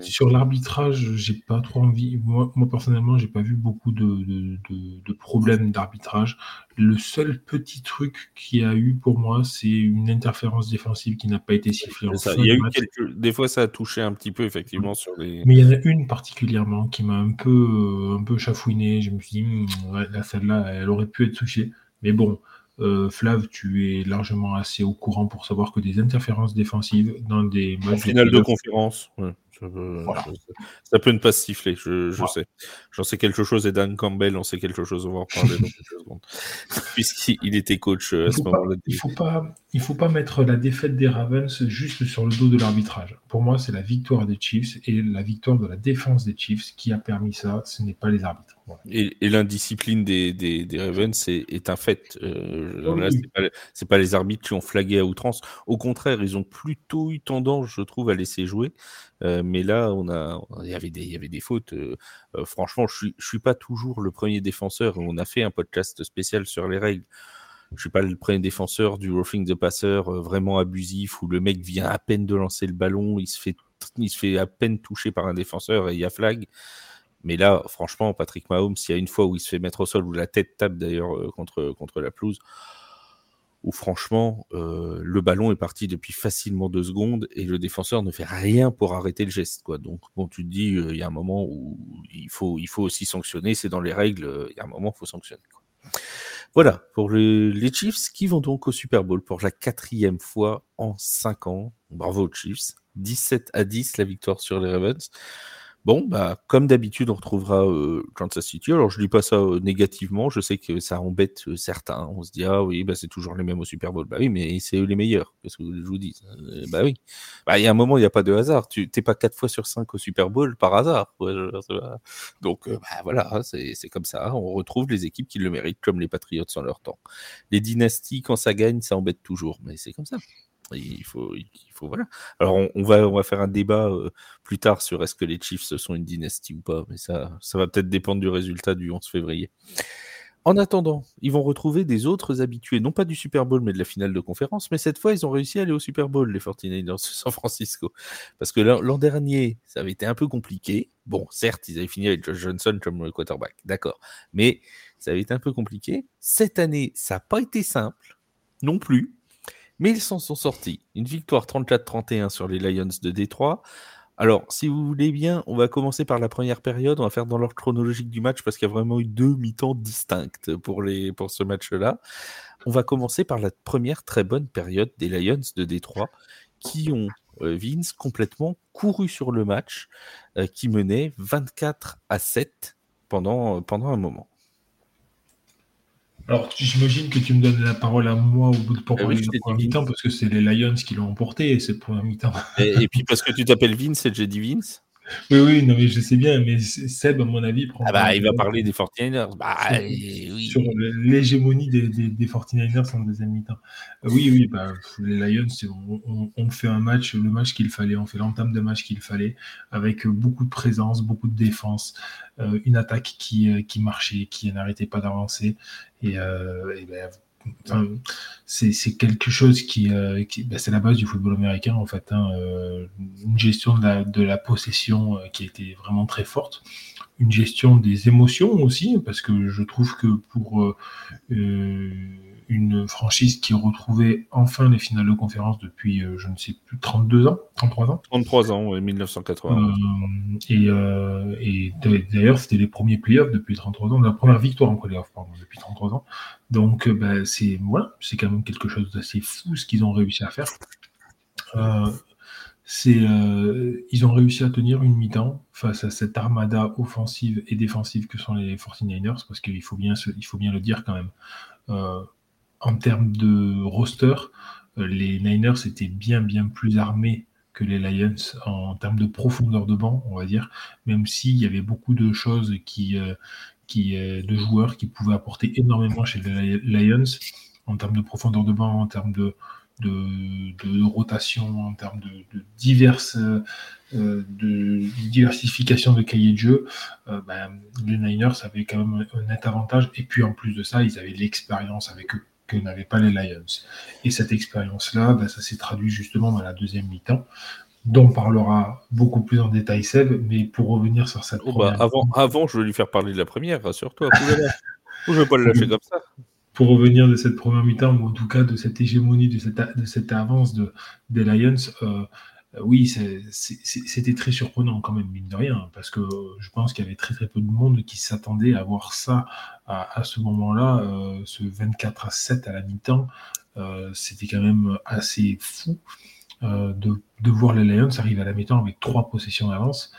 sur l'arbitrage, j'ai pas trop envie. Moi, moi personnellement, j'ai pas vu beaucoup de, de, de, problèmes d'arbitrage. Le seul petit truc qu'il y a eu pour moi, c'est une interférence défensive qui n'a pas été sifflée. il y a eu quelques... Des fois, ça a touché un petit peu, effectivement, sur les. Mais il y en a une particulièrement qui m'a un peu, un peu chafouiné. Je me suis dit, hmm, celle-là, elle aurait pu être touchée. Mais bon, Euh, Flav, tu es largement assez au courant pour savoir que des interférences défensives dans des matchs. finale de conférence, ça, peut, ne pas se siffler, je, sais. J'en sais quelque chose et Dan Campbell en sait quelque chose, on va en parler dans quelques secondes. Puisqu'il était coach euh, à ce moment-là. Il faut il faut pas mettre la défaite des Ravens juste sur le dos de l'arbitrage. Pour moi, c'est la victoire des Chiefs et la victoire de la défense des Chiefs qui a permis ça. Ce n'est pas les arbitres. Et, l'indiscipline des, des, Ravens est, un fait. Euh, c'est pas, les arbitres qui ont flagué à outrance. Au contraire, ils ont plutôt eu tendance, je trouve, à laisser jouer. Euh, mais là, on a, il y avait des, fautes. Euh, franchement, je suis, suis pas toujours le premier défenseur. On a fait un podcast spécial sur les règles. Je suis pas le premier défenseur du roughing de passeur vraiment abusif où le mec vient à peine de lancer le ballon, il se fait, à peine toucher par un défenseur et il y a flag. Mais là, franchement, Patrick Mahomes, il y a une fois où il se fait mettre au sol, où la tête tape d'ailleurs euh, contre, contre la pelouse, où franchement, euh, le ballon est parti depuis facilement deux secondes et le défenseur ne fait rien pour arrêter le geste. Quoi. Donc, bon, tu te dis, euh, il y a un moment où il faut, il faut aussi sanctionner, c'est dans les règles, il y a un moment où il faut sanctionner. Voilà, pour les Chiefs qui vont donc au Super Bowl pour la quatrième fois en cinq ans. Bravo aux Chiefs. 17 à 10 la victoire sur les Ravens. Bon, bah, comme d'habitude, on retrouvera euh, Kansas City. Alors, je dis pas ça euh, négativement. Je sais que ça embête euh, certains. On se dit, ah oui, bah, c'est toujours les mêmes au Super Bowl. Bah oui, mais c'est eux les meilleurs. Qu'est-ce que je vous dis? Bah oui. Bah, il y a un moment, il n'y a pas de hasard. Tu n'es pas 4 fois sur 5 au Super Bowl par hasard. Donc, bah, voilà, hein, c'est comme ça. On retrouve les équipes qui le méritent, comme les Patriots en leur temps. Les dynasties, quand ça gagne, ça embête toujours. Mais c'est comme ça. Il faut, il faut voilà. Alors on, va, on va faire un débat euh, plus tard sur est-ce que les Chiefs sont une dynastie ou pas, mais ça, ça va peut-être dépendre du résultat du 11 février. En attendant, ils vont retrouver des autres habitués, non pas du Super Bowl, mais de la finale de conférence. Mais cette fois, ils ont réussi à aller au Super Bowl, les 49ers de San Francisco. Parce que l'an dernier, ça avait été un peu compliqué. Bon, certes, ils avaient fini avec Josh Johnson comme quarterback, d'accord. Mais ça avait été un peu compliqué. Cette année, ça n'a pas été simple, non plus. Mais ils s'en sont sortis. Une victoire 34-31 sur les Lions de Détroit. Alors, si vous voulez bien, on va commencer par la première période. On va faire dans l'ordre chronologique du match parce qu'il y a vraiment eu deux mi-temps distinctes pour, ce match-là. On va commencer par la première très bonne période des Lions de Détroit qui ont, euh, Vince, complètement couru sur le match, euh, qui menait 24 à 7 pendant, pendant un moment. Alors, j'imagine que tu me donnes la parole à moi au bout de pour eh oui, mi-temps parce que c'est les Lions qui l'ont emporté, c'est pour un mi-temps. Et, et, puis parce que tu t'appelles Vince et j'ai dit Vince. Oui, oui, non, mais je sais bien, mais Seb, à mon avis, prend. Ah bah, il va parler des 49ers. Bah, sur, l'hégémonie des, des, 49ers en deuxième mi-temps. Euh, oui, oui, bah, les Lions, on, on, fait un match, le match qu'il fallait, on fait l'entame de match qu'il fallait, avec beaucoup de présence, beaucoup de défense, euh, une attaque qui, euh, qui marchait, qui n'arrêtait pas d'avancer. Et, et ben, c'est quelque chose qui, euh, bah, c'est la base du football américain en fait, hein, euh, une gestion de la, de la possession euh, qui a été vraiment très forte, une gestion des émotions aussi, parce que je trouve que pour une franchise qui retrouvait enfin les finales de conférence depuis, je ne sais plus, 32 ans, 33 ans 33 ans, oui, 1980. et, et d'ailleurs, c'était les premiers playoffs depuis 33 ans, la première victoire en playoffs, pardon, depuis 33 ans. Donc, euh, ben, c'est voilà, c'est quand même quelque chose d'assez fou ce qu'ils ont réussi à faire. Euh, c'est, euh, ils ont réussi à tenir une mi-temps face à cette armada offensive et défensive que sont les 49ers, parce qu'il faut bien, il faut bien le dire quand même. En termes de roster, les Niners étaient bien bien plus armés que les Lions en termes de profondeur de banc, on va dire, même s'il y avait beaucoup de choses qui, qui, de joueurs qui pouvaient apporter énormément chez les Lions en termes de profondeur de banc, en termes de, rotation, en termes de, diverses, euh, diversification de cahiers de jeu, euh, ben, les Niners avaient quand même un net avantage. Et puis en plus de ça, ils avaient l'expérience avec eux que n'avaient pas les Lions. Et cette expérience-là, ben, ça s'est traduit justement dans la deuxième mi-temps, dont parlera beaucoup plus en détail Seb, mais pour revenir sur cette oh, bah, avant, avant, je vais lui faire parler de la première, rassure-toi. je ne vais pas le lâcher comme ça. Pour revenir de cette première mi-temps, ou en tout cas de cette hégémonie, de cette, de cette avance de, des Lions, euh, oui, c'était très surprenant quand même, mine de rien, parce que je pense qu'il y avait très très peu de monde qui s'attendait à voir ça à, ce moment-là, ce 24 à 7 à la mi-temps. c'était quand même assez fou de, de, voir les Lions arriver à la mi-temps avec trois possessions d'avance.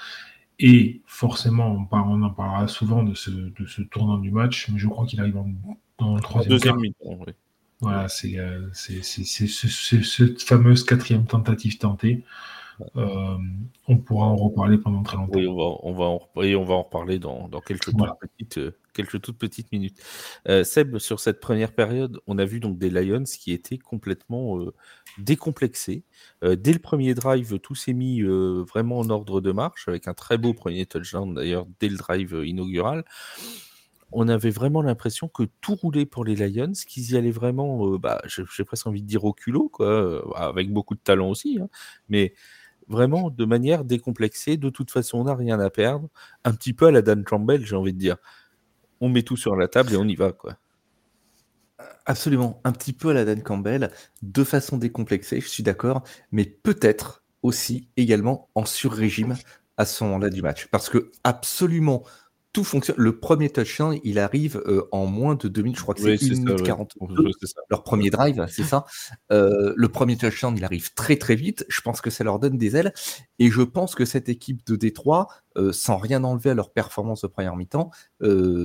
Et forcément, on, on, en parlera souvent de ce, de ce, tournant du match, mais je crois qu'il arrive en, dans le troisième deuxième mi-temps. Oui. Voilà, c'est euh, cette fameuse quatrième tentative tentée. Euh, on pourra en reparler pendant très longtemps. Oui, on va, on va, en, on va en reparler dans, dans quelques, toutes petites, euh, quelques toutes petites minutes. Euh, Seb, sur cette première période, on a vu donc des Lions qui étaient complètement euh, décomplexés. dès le premier drive, tout s'est mis vraiment en ordre de marche, avec un très beau premier touchdown d'ailleurs dès le drive inaugural on avait vraiment l'impression que tout roulait pour les Lions, qu'ils y allaient vraiment, bah, j'ai presque envie de dire au culot, quoi, avec beaucoup de talent aussi, hein, mais vraiment de manière décomplexée. De toute façon, on n'a rien à perdre. Un petit peu à la Dan Campbell, j'ai envie de dire. On met tout sur la table et on y va, quoi. Absolument, un petit peu à la Dan Campbell, de façon décomplexée, je suis d'accord, mais peut-être aussi également en sur-régime à ce moment-là du match. Parce que absolument tout fonctionne. Le premier touchdown, il arrive euh, en moins de 2 minutes. Je crois que c'est 1 minute 40. Leur premier drive, c'est ça. Euh, le premier touchdown, il arrive très très vite. Je pense que ça leur donne des ailes. Et je pense que cette équipe de Détroit, euh, sans rien enlever à leur performance de première mi-temps,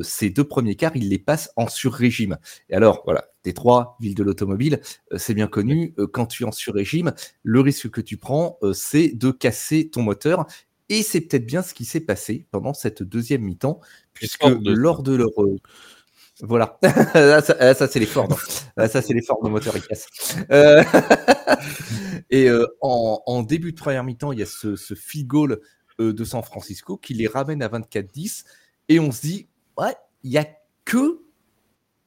ces deux premiers quarts, ils les passent en sur-régime. Et alors, voilà, Détroit, ville de l'automobile, c'est bien connu. quand tu es en sur-régime, le risque que tu prends, c'est de casser ton moteur. Et c'est peut-être bien ce qui s'est passé pendant cette deuxième mi-temps, puisque lors de leur. Euh, voilà, ça, c'est les Ford. ça c'est les Ford de moteur et casse. Euh, et euh, en, début de première mi-temps, il y a ce, ce field goal de San Francisco qui les ramène à 24-10. Et on se dit, ouais, il n'y a que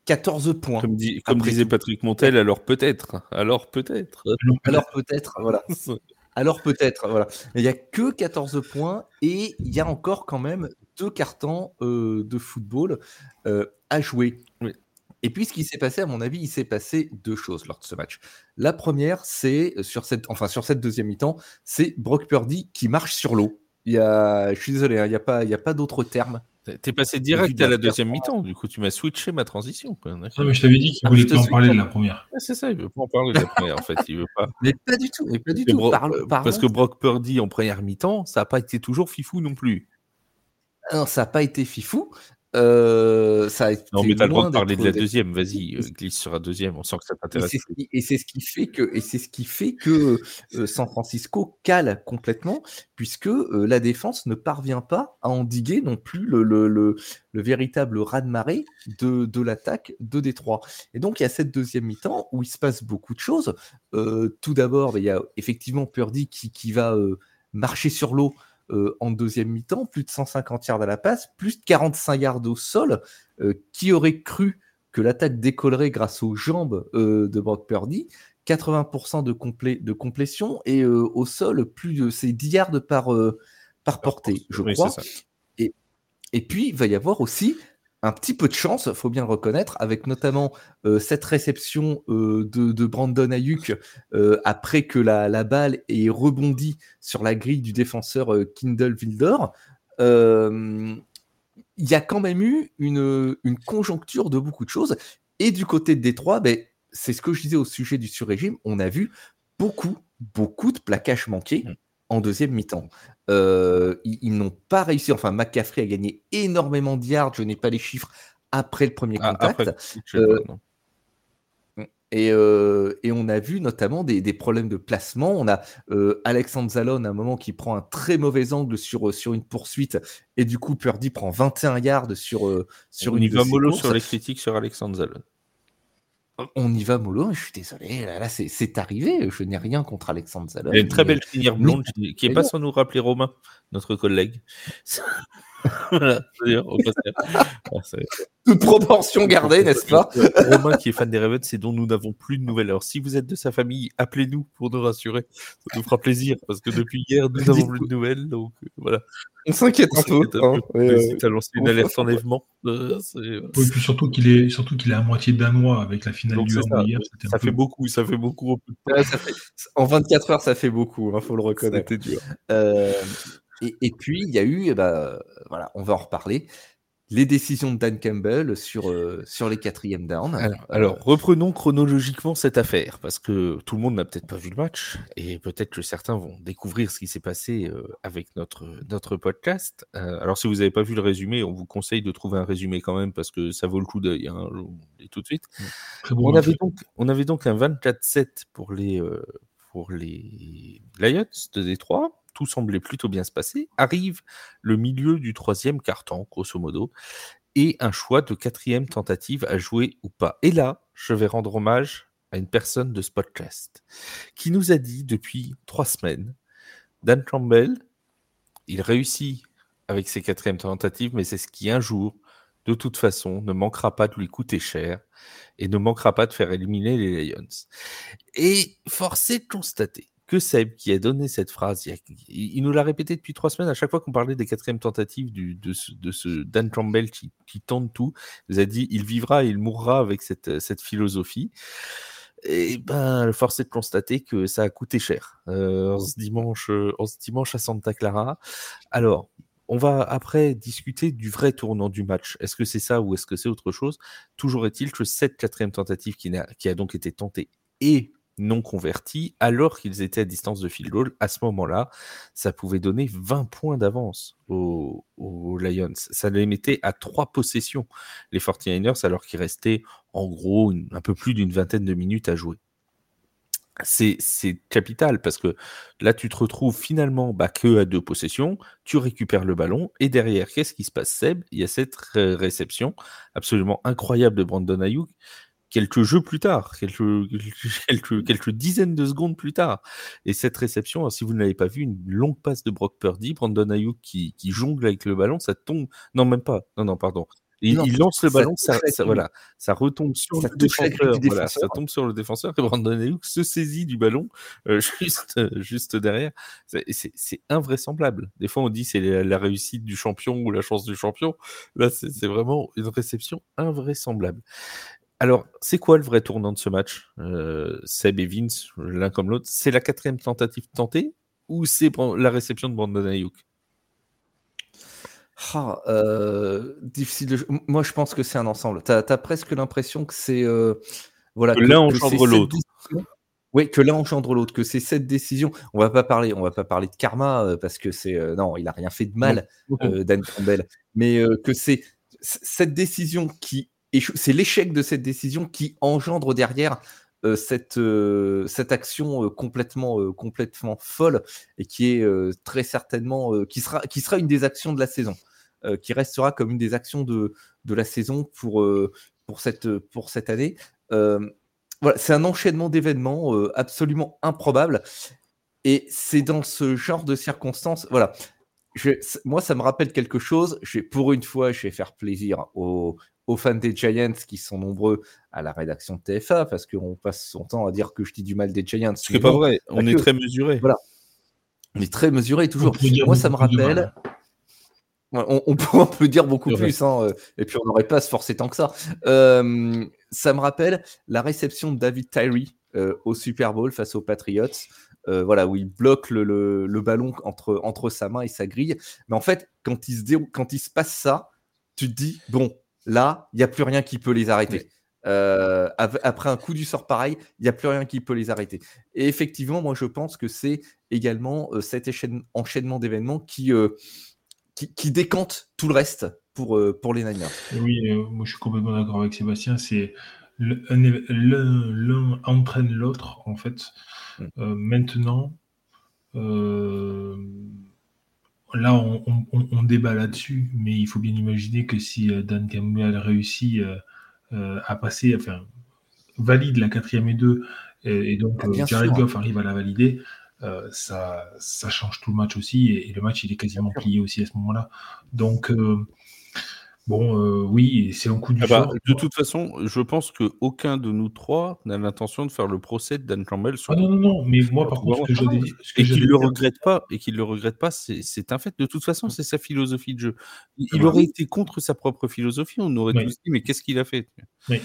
14 points. Comme, comme disait Patrick Montel, alors peut-être. Alors peut-être. Alors peut-être, voilà. Alors peut-être, voilà. Il n'y a que 14 points et il y a encore quand même deux cartons euh, de football euh, à jouer. Et puis ce qui s'est passé, à mon avis, il s'est passé deux choses lors de ce match. La première, c'est sur cette, enfin sur cette deuxième mi-temps, c'est Brock Purdy qui marche sur l'eau. Il y a, je suis désolé, hein, il n'y a pas, il y a pas d'autre terme. T'es passé direct à la deuxième mi-temps, du coup tu m'as switché ma transition. Non, mais je t'avais dit qu'il ah, voulait pas en parler de la première. c'est ça, il veut pas en parler de la première en fait, il veut pas. Mais pas du tout, mais pas du tout. Euh, parce que Brock Purdy en première mi-temps, ça n'a pas été toujours fifou non plus. Non, ça n'a pas été fifou. Euh, ça a été non, mais t'as le droit de parler de la deuxième. Vas-y, euh, glisse sur la deuxième. On sent que ça t'intéresse. Et c'est ce qui fait que, et c'est ce qui fait que euh, San Francisco cale complètement, puisque la défense ne parvient pas à endiguer non plus le, le, le, le véritable raz-de-marée de, de l'attaque de Détroit. Et donc il y a cette deuxième mi-temps où il se passe beaucoup de choses. tout d'abord, il y a effectivement Purdy qui, qui va marcher sur l'eau euh, en deuxième mi-temps, plus de 150 yards à la passe, plus de 45 yards au sol. Euh, qui aurait cru que l'attaque décollerait grâce aux jambes euh, de Brock Purdy? 80% de, de complétion et au sol, plus de c'est 10 yards par, par portée, je crois. Et, et puis, il va y avoir aussi un petit peu de chance, faut bien le reconnaître, avec notamment euh, cette réception euh, de, Brandon Ayuk euh, après que la, balle ait rebondi sur la grille du défenseur Kindle Wildor. Il y a quand même eu une, conjoncture de beaucoup de choses. Et du côté de Détroit, ben, c'est ce que je disais au sujet du sur-régime, on a vu beaucoup, beaucoup de plaquages manqués. En deuxième mi-temps. Euh, ils, n'ont pas réussi. Enfin, McCaffrey a gagné énormément de yards. Je n'ai pas les chiffres après le premier ah, contact. Euh, et, euh, et, on a vu notamment des, problèmes de placement. On a Alexandre Zalon à un moment qui prend un très mauvais angle sur, sur une poursuite et du coup Purdy prend 21 yards sur, sur une. Il va mollo sur les critiques sur Alexandre Zalon on y va mollo, je suis désolé, là, c'est arrivé, je n'ai rien contre Alexandre a une très belle finière blonde qui est pas sans nous rappeler Romain, notre collègue. Voilà, Toute proportion gardée, n'est-ce pas? Romain, qui est fan des Ravens, c'est dont nous n'avons plus de nouvelles. Alors, si vous êtes de sa famille, appelez-nous pour nous rassurer. Ça nous fera plaisir, parce que depuis hier, nous n'avons plus de nouvelles. Donc, euh, voilà. On s'inquiète un peu. Hein. tu as lancé une alerte enlèvement. Euh, oui, puis surtout qu'il est, surtout qu'il est à moitié danois avec la finale du ça, hier. Ça fait beaucoup, ça fait beaucoup. En 24 heures, ça fait beaucoup, il hein, faut le reconnaître. C'était dur. Euh, et, puis, il y a eu, eh ben, voilà, on va en reparler, les décisions de Dan Campbell sur, euh, sur les quatrièmes down. Alors, euh, reprenons chronologiquement cette affaire, parce que tout le monde n'a peut-être pas vu le match, et peut-être que certains vont découvrir ce qui s'est passé euh, avec notre, notre podcast. alors, si vous n'avez pas vu le résumé, on vous conseille de trouver un résumé quand même, parce que ça vaut le coup d'œil, hein, tout de suite. on, avait donc, on avait donc un 24-7 pour les, pour les Lions de Détroit tout semblait plutôt bien se passer, arrive le milieu du troisième carton, grosso modo, et un choix de quatrième tentative à jouer ou pas. Et là, je vais rendre hommage à une personne de Spotcast qui nous a dit depuis trois semaines, Dan Campbell, il réussit avec ses quatrièmes tentatives, mais c'est ce qui un jour, de toute façon, ne manquera pas de lui coûter cher et ne manquera pas de faire éliminer les Lions. Et force est de constater que Seb, qui a donné cette phrase, il, nous l'a répété depuis trois semaines, à chaque fois qu'on parlait des quatrièmes tentatives de, ce, Dan Campbell qui, tente tout, il nous a dit il vivra et il mourra avec cette, philosophie. Et ben, force est de constater que ça a coûté cher euh, en, ce dimanche, en ce dimanche à Santa Clara. Alors, on va après discuter du vrai tournant du match. Est-ce que c'est ça ou est-ce que c'est autre chose? Toujours est-il que cette quatrième tentative qui a donc été tentée et non convertis, alors qu'ils étaient à distance de field goal, à ce moment-là, ça pouvait donner 20 points d'avance aux, Lions. Ça les mettait à trois possessions, les 49ers, alors qu'il restait en gros un peu plus d'une vingtaine de minutes à jouer. C'est capital parce que là, tu te retrouves finalement bah, que à deux possessions, tu récupères le ballon et derrière, qu'est-ce qui se passe, Seb? Il y a cette réception absolument incroyable de Brandon Ayuk quelques jeux plus tard, quelques, quelques, quelques, dizaines de secondes plus tard. Et cette réception, si vous ne l'avez pas vu, une longue passe de Brock Purdy, Brandon Ayuk qui, qui, jongle avec le ballon, ça tombe. Non, même pas. Non, non, pardon. Il, lance le ballon, ça, voilà, ça retombe sur le défenseur, voilà, ça tombe sur le défenseur et Brandon Ayuk se saisit du ballon euh, juste, euh, juste derrière. C'est invraisemblable. Des fois, on dit c'est la, la, réussite du champion ou la chance du champion. Là, c'est vraiment une réception invraisemblable. Alors, c'est quoi le vrai tournant de ce match? Euh, Seb et Vince, l'un comme l'autre, c'est la quatrième tentative tentée ou c'est la réception de Brandon Ayuk? Ah, euh, difficile Moi, je pense que c'est un ensemble. Tu as, presque l'impression que c'est. Euh, voilà, que, l'un engendre l'autre. Oui, que l'un engendre l'autre, que c'est cette décision. On va pas parler, on va pas parler de karma parce que c'est non, il a rien fait de mal, Dan Campbell, mais que c'est cette décision qui c'est l'échec de cette décision qui engendre derrière euh, cette, euh, cette action euh, complètement, complètement folle et qui est très certainement qui sera, qui sera une des actions de la saison, qui restera comme une des actions de, de la saison pour, pour, cette, pour cette année. voilà, c'est un enchaînement d'événements absolument improbable et c'est dans ce genre de circonstances. Voilà. Moi, ça me rappelle quelque chose. Pour une fois, je vais faire plaisir aux, aux fans des Giants qui sont nombreux à la rédaction de TFA, parce qu'on passe son temps à dire que je dis du mal des Giants. Ce n'est pas vrai, on est très mesuré. Voilà. On est très mesuré toujours. Moi, ça me rappelle. On, peut, dire beaucoup plus, hein, euh, et puis on n'aurait pas à se forcer tant que ça. Euh, ça me rappelle la réception de David Tyree euh, au Super Bowl face aux Patriots. voilà, où il bloque le, ballon entre, entre sa main et sa grille. Mais en fait, quand il se, quand il se passe ça, tu te dis, bon, Là, il n'y a plus rien qui peut les arrêter. Euh, après un coup du sort pareil, il n'y a plus rien qui peut les arrêter. Et effectivement, moi je pense que c'est également euh, cet enchaînement d'événements qui, euh, qui, décante tout le reste pour, pour les Niners. Oui, moi je suis complètement d'accord avec Sébastien. C'est l'un entraîne l'autre en fait. Mm. maintenant, là, on, débat là-dessus, mais il faut bien imaginer que si euh, Dan Campbell réussit euh, euh, à passer, enfin, valide la quatrième et deux, et, donc ah, Jared Goff arrive à la valider, ça, ça change tout le match aussi. Et, le match, il est quasiment plié aussi à ce moment-là. Donc, Bon, euh, oui, c'est un coup du ah bah, De toute façon, je pense qu'aucun de nous trois n'a l'intention de faire le procès de Dan Campbell. Ah non, non, non, mais moi, par contre, ce que je dit, et qu'il le regrette pas, et qu'il le regrette pas, c'est un fait. De toute façon, c'est sa philosophie de jeu. Il, aurait été contre sa propre philosophie, on aurait tous dit, mais qu'est-ce qu'il a fait Oui.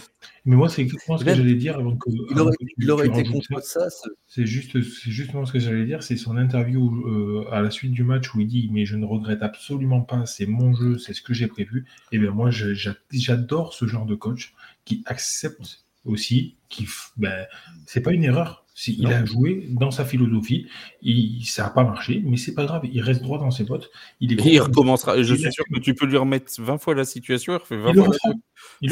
Mais moi, c'est exactement ce que j'allais dire avant que. Il aurait, été contre ça. C'est juste, justement ce que j'allais dire, c'est son interview euh, à la suite du match où il dit, mais je ne regrette absolument pas, c'est mon jeu, c'est ce que j'ai prévu. Et bien moi, j'adore ce genre de coach qui accepte aussi, qui, ben, c'est pas une erreur. Il a joué dans sa philosophie, il, ça n'a pas marché, mais c'est pas grave, il reste droit dans ses bottes. Il, est il recommencera. Je suis sûr que tu peux lui remettre 20 fois la situation, il, le refera. Il,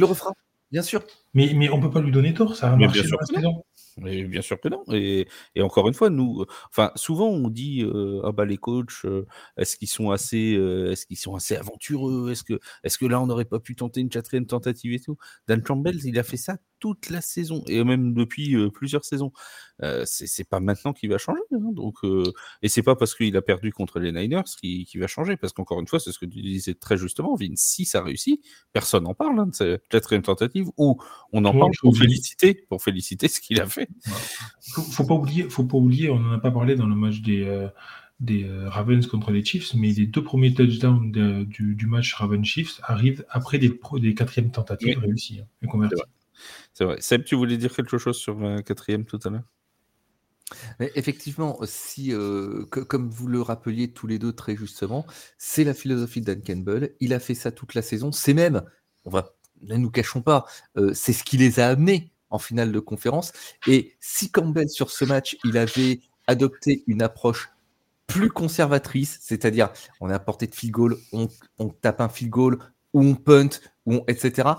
le refera. Bien sûr. Mais, mais on peut pas lui donner tort, ça a marché dans la saison. Bien sûr que non. Et, encore une fois, nous, enfin, souvent on dit euh, ah bah les coachs, euh, est-ce qu'ils sont assez, euh, est-ce qu'ils sont assez aventureux? Est-ce que, est-ce que là on n'aurait pas pu tenter une quatrième tentative et tout? Dan Campbell, il a fait ça toute la saison et même depuis plusieurs saisons. c'est pas maintenant qu'il va changer. Hein, donc, et c'est pas parce qu'il a perdu contre les Niners qu'il va changer. Parce qu'encore une fois, c'est ce que tu disais très justement, Vince. Si ça réussit, personne n'en parle hein, de cette quatrième tentative ou on en parle pour féliciter, pour féliciter ce qu'il a fait. Faut, faut, pas oublier, faut pas oublier, on n'en a pas parlé dans le match des des Ravens contre les Chiefs, mais les deux premiers touchdowns du, match Ravens Chiefs arrivent après des, des quatrièmes tentatives réussies hein, et converties. C'est vrai. Seb, tu voulais dire quelque chose sur la quatrième tout à l'heure? Effectivement, si, euh, comme vous le rappeliez tous les deux très justement, c'est la philosophie de Dan Campbell. Il a fait ça toute la saison. C'est même, on va, ne nous cachons pas, euh, c'est ce qui les a amenés en finale de conférence. Et si Campbell, sur ce match, il avait adopté une approche plus conservatrice, c'est-à-dire on a apporté de field goal, on, on, tape un field goal, ou on punt, ou etc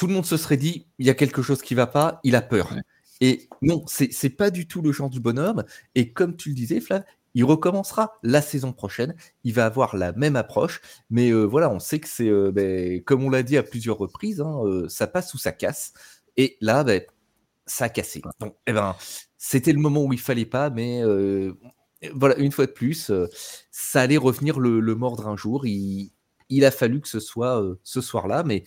tout le monde se serait dit, il y a quelque chose qui va pas, il a peur. Et non, c'est pas du tout le genre du bonhomme. Et comme tu le disais, Flav, il recommencera la saison prochaine. Il va avoir la même approche. Mais euh, voilà, on sait que c'est, euh, ben, comme on l'a dit à plusieurs reprises, hein, euh, ça passe ou ça casse. Et là, ben, ça a cassé. Donc, eh ben, c'était le moment où il fallait pas, mais voilà, une fois de plus, ça allait revenir le, mordre un jour. Il, il, a fallu que ce soit ce soir-là, mais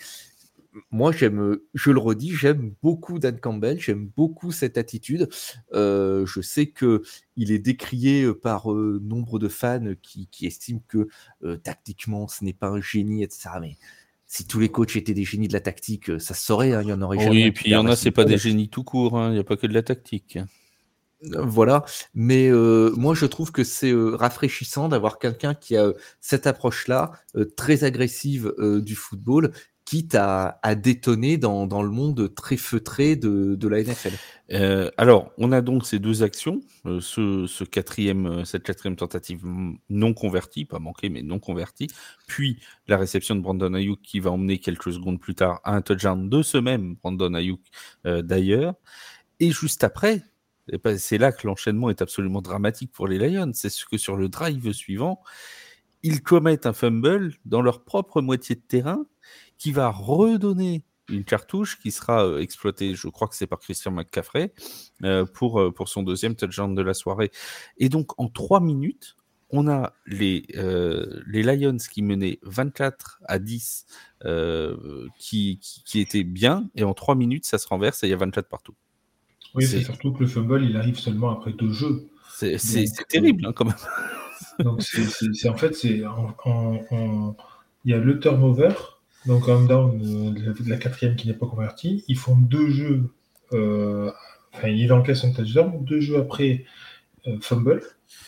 moi, j'aime, je le redis, j'aime beaucoup Dan Campbell, j'aime beaucoup cette attitude. Euh, je sais que il est décrié euh, par euh, nombre de fans qui, estiment que tactiquement, ce n'est pas un génie, etc. Mais si tous les coachs étaient des génies de la tactique, ça se saurait, hein, il y en aurait jamais. Oui, et puis il y en a, c'est pas des génies tout court, hein, il n'y a pas que de la tactique. Voilà, mais moi je trouve que c'est rafraîchissant d'avoir quelqu'un qui a cette approche-là, très agressive du football, à, détonner dans, le monde très feutré de, la NFL. Euh, alors, on a donc ces deux actions, euh, euh, cette quatrième tentative non convertie, pas manquée, mais non convertie, puis la réception de Brandon Ayuk qui va emmener quelques secondes plus tard à un touchdown de ce même Brandon Ayuk d'ailleurs. Et juste après, ben, c'est là que l'enchaînement est absolument dramatique pour les Lions. C'est ce que sur le drive suivant, ils commettent un fumble dans leur propre moitié de terrain qui va redonner une cartouche qui sera euh, exploitée, je crois que c'est par Christian McCaffrey, euh, pour, euh, pour son deuxième touchdown de la soirée. Et donc, en trois minutes, on a les, les Lions qui menaient 24 à 10, qui, qui, étaient bien, et en trois minutes, ça se renverse et il y a 24 partout. Oui, c'est surtout que le fumble, il arrive seulement après deux jeux. C'est terrible, hein, quand même. donc, c'est en fait, c'est il y a le turnover, donc down, euh, la quatrième qui n'est pas convertie. Ils font deux jeux, euh, enfin ils encaissent un touchdown, deux jeux après euh, fumble,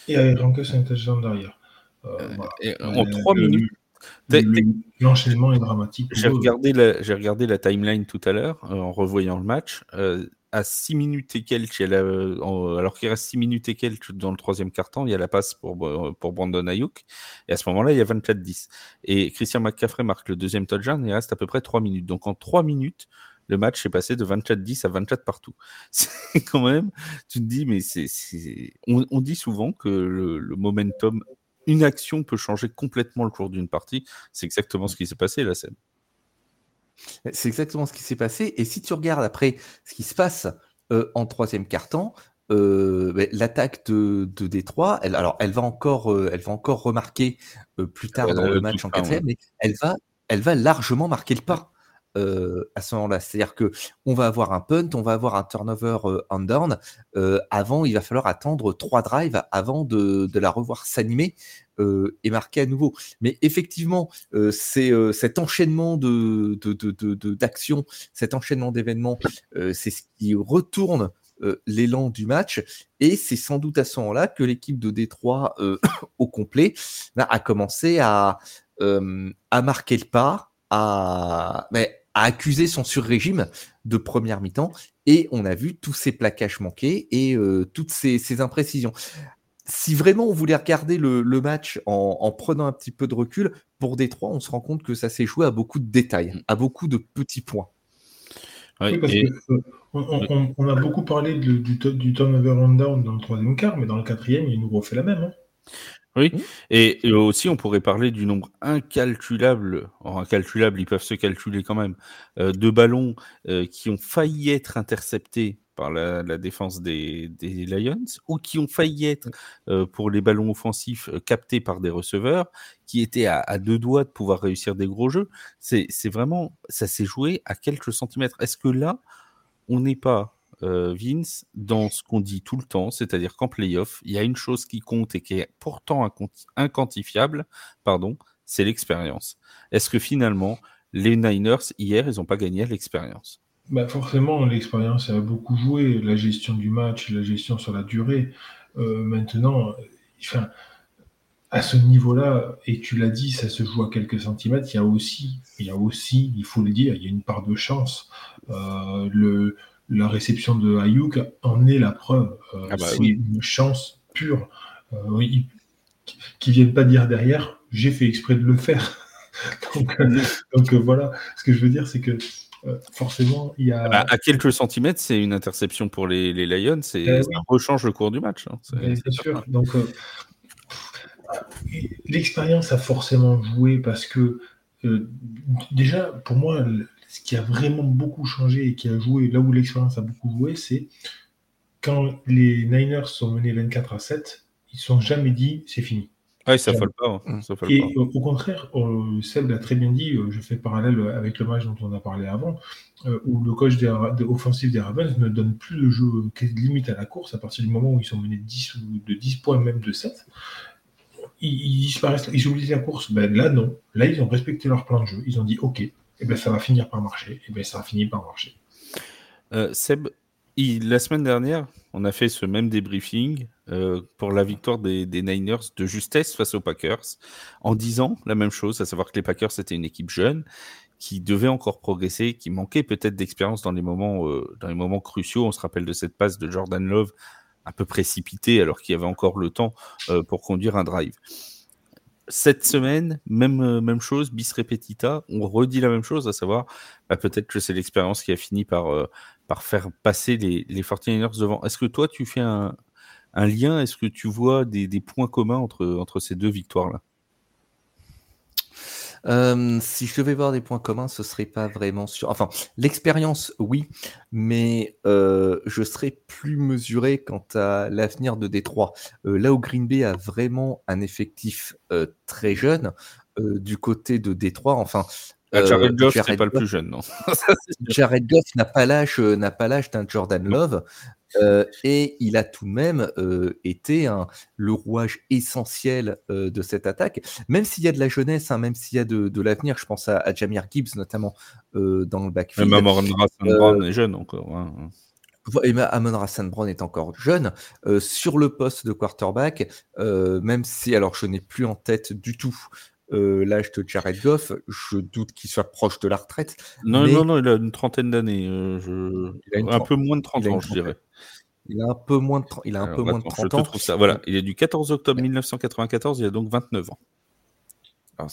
et ils encaissent un touchdown derrière. en trois minutes. L'enchaînement est dramatique. J'ai regardé, la, regardé la timeline tout à l'heure en revoyant le match à 6 minutes et quelques, alors qu'il reste 6 minutes et quelques dans le troisième quart-temps, il y a la passe pour, euh, pour Brandon Ayuk. Et à ce moment-là, il y a 24-10. Et Christian McCaffrey marque le deuxième touchdown, il reste à peu près 3 minutes. Donc en 3 minutes, le match est passé de 24-10 à 24 partout. C'est quand même, tu te dis, mais c'est. On, dit souvent que le, le, momentum, une action peut changer complètement le cours d'une partie. C'est exactement ce qui s'est passé, la scène. C'est exactement ce qui s'est passé. Et si tu regardes après ce qui se passe euh, en troisième quart-temps, ben, l'attaque de, de Détroit, elle, alors elle va encore, elle va encore remarquer plus tard dans le match en quatrième, mais elle va, elle va largement marquer le pas. Euh, à ce moment-là. C'est-à-dire que on va avoir un punt, on va avoir un turnover euh, down. Euh, avant, il va falloir attendre trois drives avant de, la revoir s'animer et marquer à nouveau. Mais effectivement, c'est cet enchaînement de, d'actions, cet enchaînement d'événements, c'est ce qui retourne l'élan du match. Et c'est sans doute à ce moment-là que l'équipe de Détroit au complet a commencé à, à marquer le pas, à, mais a accusé son sur-régime de première mi-temps et on a vu tous ces plaquages manqués et euh, toutes ces, imprécisions. Si vraiment on voulait regarder le, match en, prenant un petit peu de recul, pour Détroit, on se rend compte que ça s'est joué à beaucoup de détails, mm. à beaucoup de petits points. Oui, parce euh, on, a beaucoup parlé du, du turnover on down dans le troisième quart, mais dans le quatrième, il nous refait la même. Hein. Oui, mmh. et, aussi on pourrait parler du nombre incalculable, incalculable, ils peuvent se calculer quand même, euh, de ballons euh, qui ont failli être interceptés par la, défense des, Lions ou qui ont failli être euh, pour les ballons offensifs captés par des receveurs qui étaient à, à, deux doigts de pouvoir réussir des gros jeux. C'est vraiment, ça s'est joué à quelques centimètres. Est-ce que là, on n'est pas euh, Vince, dans ce qu'on dit tout le temps, c'est-à-dire qu'en playoff, il y a une chose qui compte et qui est pourtant inquantifiable, pardon, c'est l'expérience. Est-ce que finalement, les Niners, hier, ils n'ont pas gagné l'expérience? Bah Forcément, l'expérience a beaucoup joué, la gestion du match, la gestion sur la durée. Euh, maintenant, à ce niveau-là, et tu l'as dit, ça se joue à quelques centimètres, il y a aussi, il y a aussi, il faut le dire, il y a une part de chance. Euh, le, la réception de Ayuk en est la preuve. Euh, ah bah c'est une chance pure. Euh, qui viennent pas dire derrière, j'ai fait exprès de le faire. donc, euh, voilà, ce que je veux dire, c'est que forcément, il y a. Ah bah, à quelques centimètres, c'est une interception pour les, Lions, c'est, ça rechange le cours du match. Hein. C'est, sûr. Donc, l'expérience a forcément joué parce que, déjà, pour moi, ce qui a vraiment beaucoup changé et qui a joué, là où l'expérience a beaucoup joué, c'est quand les Niners sont menés 24 à 7, ils ne sont jamais dit c'est fini. Ah, ça ne pas. Hein. et au contraire, euh, Seb l'a très bien dit, euh, je fais parallèle avec le match dont on a parlé avant, euh, où le coach des, offensif des Ravens ne donne plus de jeu limite à la course à partir du moment où ils sont menés de 10, de 10 points, même de 7. Ils, disparaissent, ils oublient la course. Ben là, non. Là, ils ont respecté leur plan de jeu. Ils ont dit OK, et eh bien ça va finir par marcher. Et eh bien ça a fini par marcher. Euh, Seb, la semaine dernière, on a fait ce même débriefing euh, pour la victoire des, Niners de justesse face aux Packers, en disant la même chose, à savoir que les Packers étaient une équipe jeune qui devait encore progresser, qui manquait peut-être d'expérience dans les moments euh, dans les moments cruciaux. On se rappelle de cette passe de Jordan Love un peu précipitée alors qu'il y avait encore le temps pour conduire un drive cette semaine, même, euh, même chose, bis repetita, on redit la même chose, à savoir, bah, peut-être que c'est l'expérience qui a fini par, euh, par faire passer les, les 49ers devant. Est-ce que toi, tu fais un, un lien? Est-ce que tu vois des, des, points communs entre, entre ces deux victoires-là? Euh, si je devais voir des points communs, ce serait pas vraiment sûr. Enfin, l'expérience, oui, mais euh, je serais plus mesuré quant à l'avenir de Détroit. Euh, là où Green Bay a vraiment un effectif très jeune, du côté de Détroit, enfin. Ah, Jared Goff, c'est pas le plus jeune, non Jared Goff n'a pas l'âge, n'a pas l'âge d'un Jordan Love. Euh, et il a tout de même euh, été le rouage essentiel euh, de cette attaque, même s'il y a de la jeunesse, hein, même s'il y a de, l'avenir. Je pense à, Jamir Gibbs notamment dans le backfield. Même Amon Brown est jeune encore. Hein. Et Amon Rassan Brown est encore jeune. sur le poste de quarterback, même si, alors je n'ai plus en tête du tout l'âge de Jared Goff, je doute qu'il soit proche de la retraite. Non, non, non, il a une trentaine d'années. Un peu moins de 30 ans, je dirais. Il a un peu moins de, il a un peu moins de 30 ans. Ça. Voilà, il est du 14 octobre 1994, il a donc 29 ans.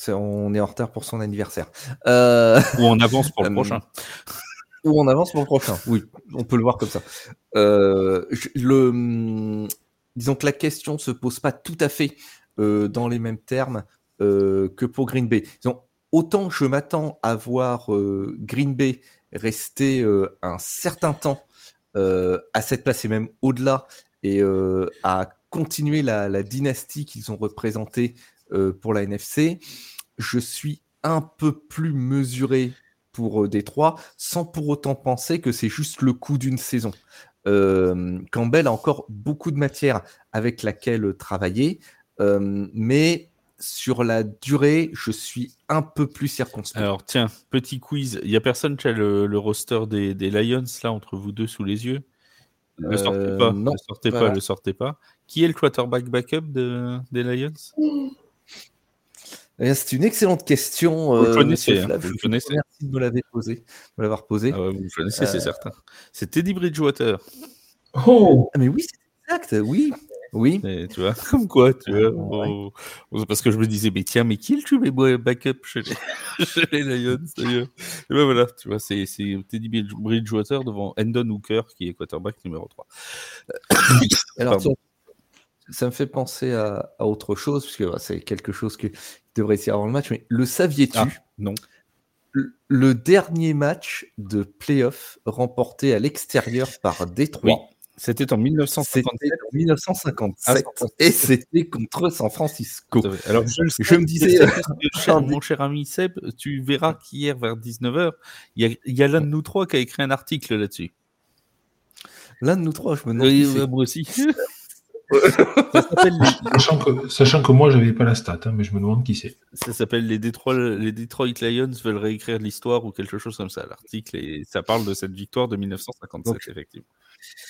on est en retard pour son anniversaire. Euh, ou on avance pour le euh, prochain. Ou on avance pour le prochain, oui, on peut le voir comme ça. Euh, le, hum, disons que la question se pose pas tout à fait dans les mêmes termes que pour Green Bay. Autant je m'attends à voir Green Bay rester un certain temps à cette place et même au-delà, et à continuer la, la dynastie qu'ils ont représentée pour la NFC, je suis un peu plus mesuré pour Détroit, sans pour autant penser que c'est juste le coup d'une saison. Campbell a encore beaucoup de matière avec laquelle travailler, mais sur la durée, je suis un peu plus circonspect. Alors tiens, petit quiz. Il n'y a personne qui a le, roster des, Lions là entre vous deux sous les yeux? Ne le sortez euh, pas, ne sortez pas, le sortez pas. Qui est le quarterback backup de, des Lions? Eh C'est une excellente question. Vous le euh, connaissez, hein, vous le connaissez. Merci de me l'avoir posé. Me l'avoir posé. Ah vous le connaissez, c'est euh. certain. C'est Teddy Bridgewater. Oh ah, mais oui, c'est exact, oui. Oui. tu vois, comme quoi, tu vois. Parce que je me disais, mais tiens, mais qui le tu mets backup chez les, chez les Lions Et ben voilà, tu vois, c'est Teddy Bridgewater devant Endon Hooker qui est quarterback numéro 3. Alors, ça me fait penser à, autre chose, puisque c'est quelque chose qui devrait essayer avant le match, mais le saviez-tu? Ah, Non. Le, dernier match de playoff remporté à l'extérieur par Détroit. C'était en 1957. En 1957 et c'était contre San Francisco. Alors je, me disais, euh, mon cher ami Seb, tu verras qu'hier vers 19h, il y a, l'un de nous trois qui a écrit un article là-dessus. L'un de nous trois, je me demande. Oui, moi aussi. sachant, que, moi, je n'avais pas la stat, hein, mais je me demande qui c'est. Ça s'appelle les Detroit, les Detroit Lions veulent réécrire l'histoire ou quelque chose comme ça, l'article. Et ça parle de cette victoire de 1957, effectivement.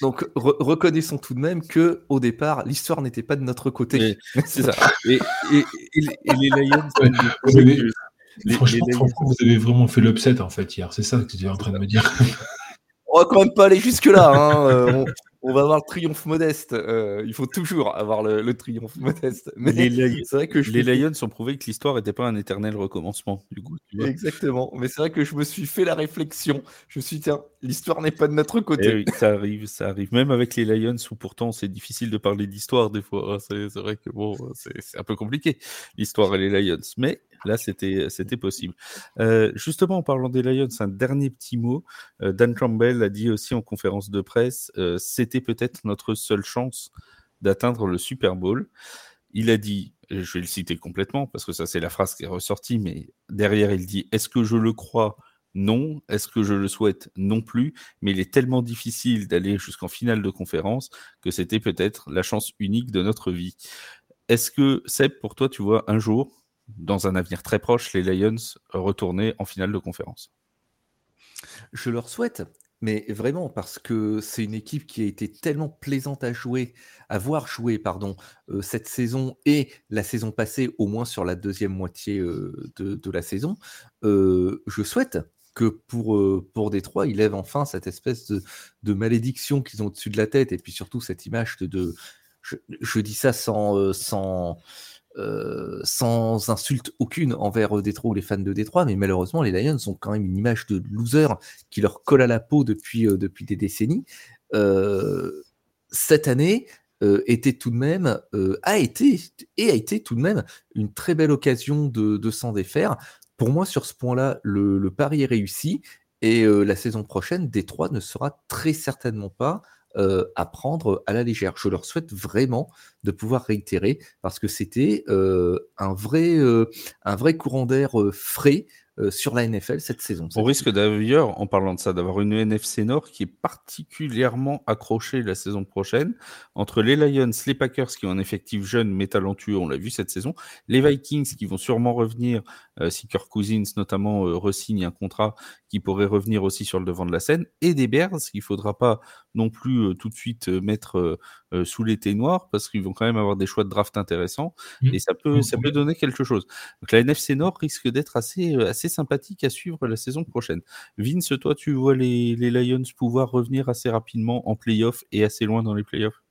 Donc, reconnaissons tout de même que au départ, l'histoire n'était pas de notre côté. C'est ça. Et, les, Lions. franchement, vous avez vraiment fait l'upset en fait hier. C'est ça que tu es en train de me dire. On va quand même pas aller jusque là. Hein. Euh, on va avoir le triomphe modeste. Euh, il faut toujours avoir le, triomphe modeste. Mais les, c'est vrai que les Lions ont prouvé que l'histoire n'était pas un éternel recommencement. Du coup, Exactement. Mais c'est vrai que je me suis fait la réflexion. Je me suis dit, tiens, l'histoire n'est pas de notre côté. Eh oui, ça arrive, ça arrive. Même avec les Lions, où pourtant c'est difficile de parler d'histoire des fois. C'est, vrai que bon, c'est, un peu compliqué l'histoire et les Lions. Mais Là, c'était, c'était possible. Euh, justement, en parlant des Lions, un dernier petit mot. Euh, Dan Campbell a dit aussi en conférence de presse, euh, c'était peut-être notre seule chance d'atteindre le Super Bowl. Il a dit, je vais le citer complètement parce que ça c'est la phrase qui est ressortie, mais derrière il dit, est-ce que je le crois? Non. Est-ce que je le souhaite? Non plus. Mais il est tellement difficile d'aller jusqu'en finale de conférence que c'était peut-être la chance unique de notre vie. Est-ce que, Seb, pour toi, tu vois un jour dans un avenir très proche, les Lions retourner en finale de conférence Je leur souhaite, mais vraiment parce que c'est une équipe qui a été tellement plaisante à jouer, à voir jouer, pardon, euh, cette saison et la saison passée, au moins sur la deuxième moitié euh, de, la saison. Euh, je souhaite que pour, pour Détroit, ils lèvent enfin cette espèce de, malédiction qu'ils ont au-dessus de la tête, et puis surtout cette image de... je, dis ça sans... sans euh, sans insulte aucune envers euh, Détroit ou les fans de Détroit, mais malheureusement, les Lions ont quand même une image de loser qui leur colle à la peau depuis, euh, depuis des décennies. cette année était tout de même, a été, et a été tout de même une très belle occasion de, s'en défaire. Pour moi, sur ce point-là, le, le, pari est réussi. Et la saison prochaine, Détroit ne sera très certainement pas euh, à prendre à la légère. Je leur souhaite vraiment de pouvoir réitérer parce que c'était euh, un, vrai, euh, un vrai courant d'air frais sur la NFL cette saison. On risque d'ailleurs, en parlant de ça, d'avoir une NFC Nord qui est particulièrement accrochée la saison prochaine entre les Lions, les Packers qui ont un effectif jeune mais talentueux, on l'a vu cette saison, les Vikings qui vont sûrement revenir si Kirk Cousins notamment euh, resigne un contrat qui pourrait revenir aussi sur le devant de la scène, et des Bears qu'il ne faudra pas non plus tout de suite mettre sous l'été noir parce qu'ils vont quand même avoir des choix de draft intéressants mmh. et ça peut, mmh. ça peut donner quelque chose. Donc la NFC Nord risque d'être assez, assez sympathique à suivre la saison prochaine. Vince, toi, tu vois les, Lions pouvoir revenir assez rapidement en playoff et assez loin dans les playoffs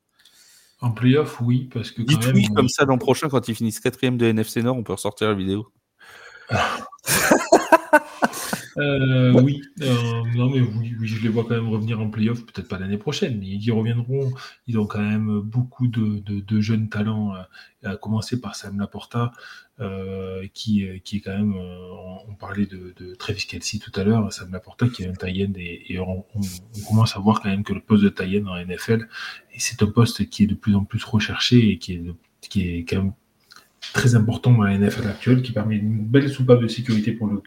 En playoff, oui, parce que. Dites oui, comme ça l'an prochain, quand ils finissent quatrième de NFC Nord, on peut ressortir la vidéo. Euh, oui, euh, non mais oui, je les vois quand même revenir en playoff, peut-être pas l'année prochaine, mais ils y reviendront. Ils ont quand même beaucoup de, jeunes talents, à commencer par Sam Laporta, qui, qui est quand même, on, parlait de, Travis Kelsey tout à l'heure, Sam Laporta qui est un tie et, on, commence à voir quand même que le poste de tie en NFL, c'est un poste qui est de plus en plus recherché et qui est, qui est quand même très important dans la NFL actuelle, qui permet une belle soupape de sécurité pour le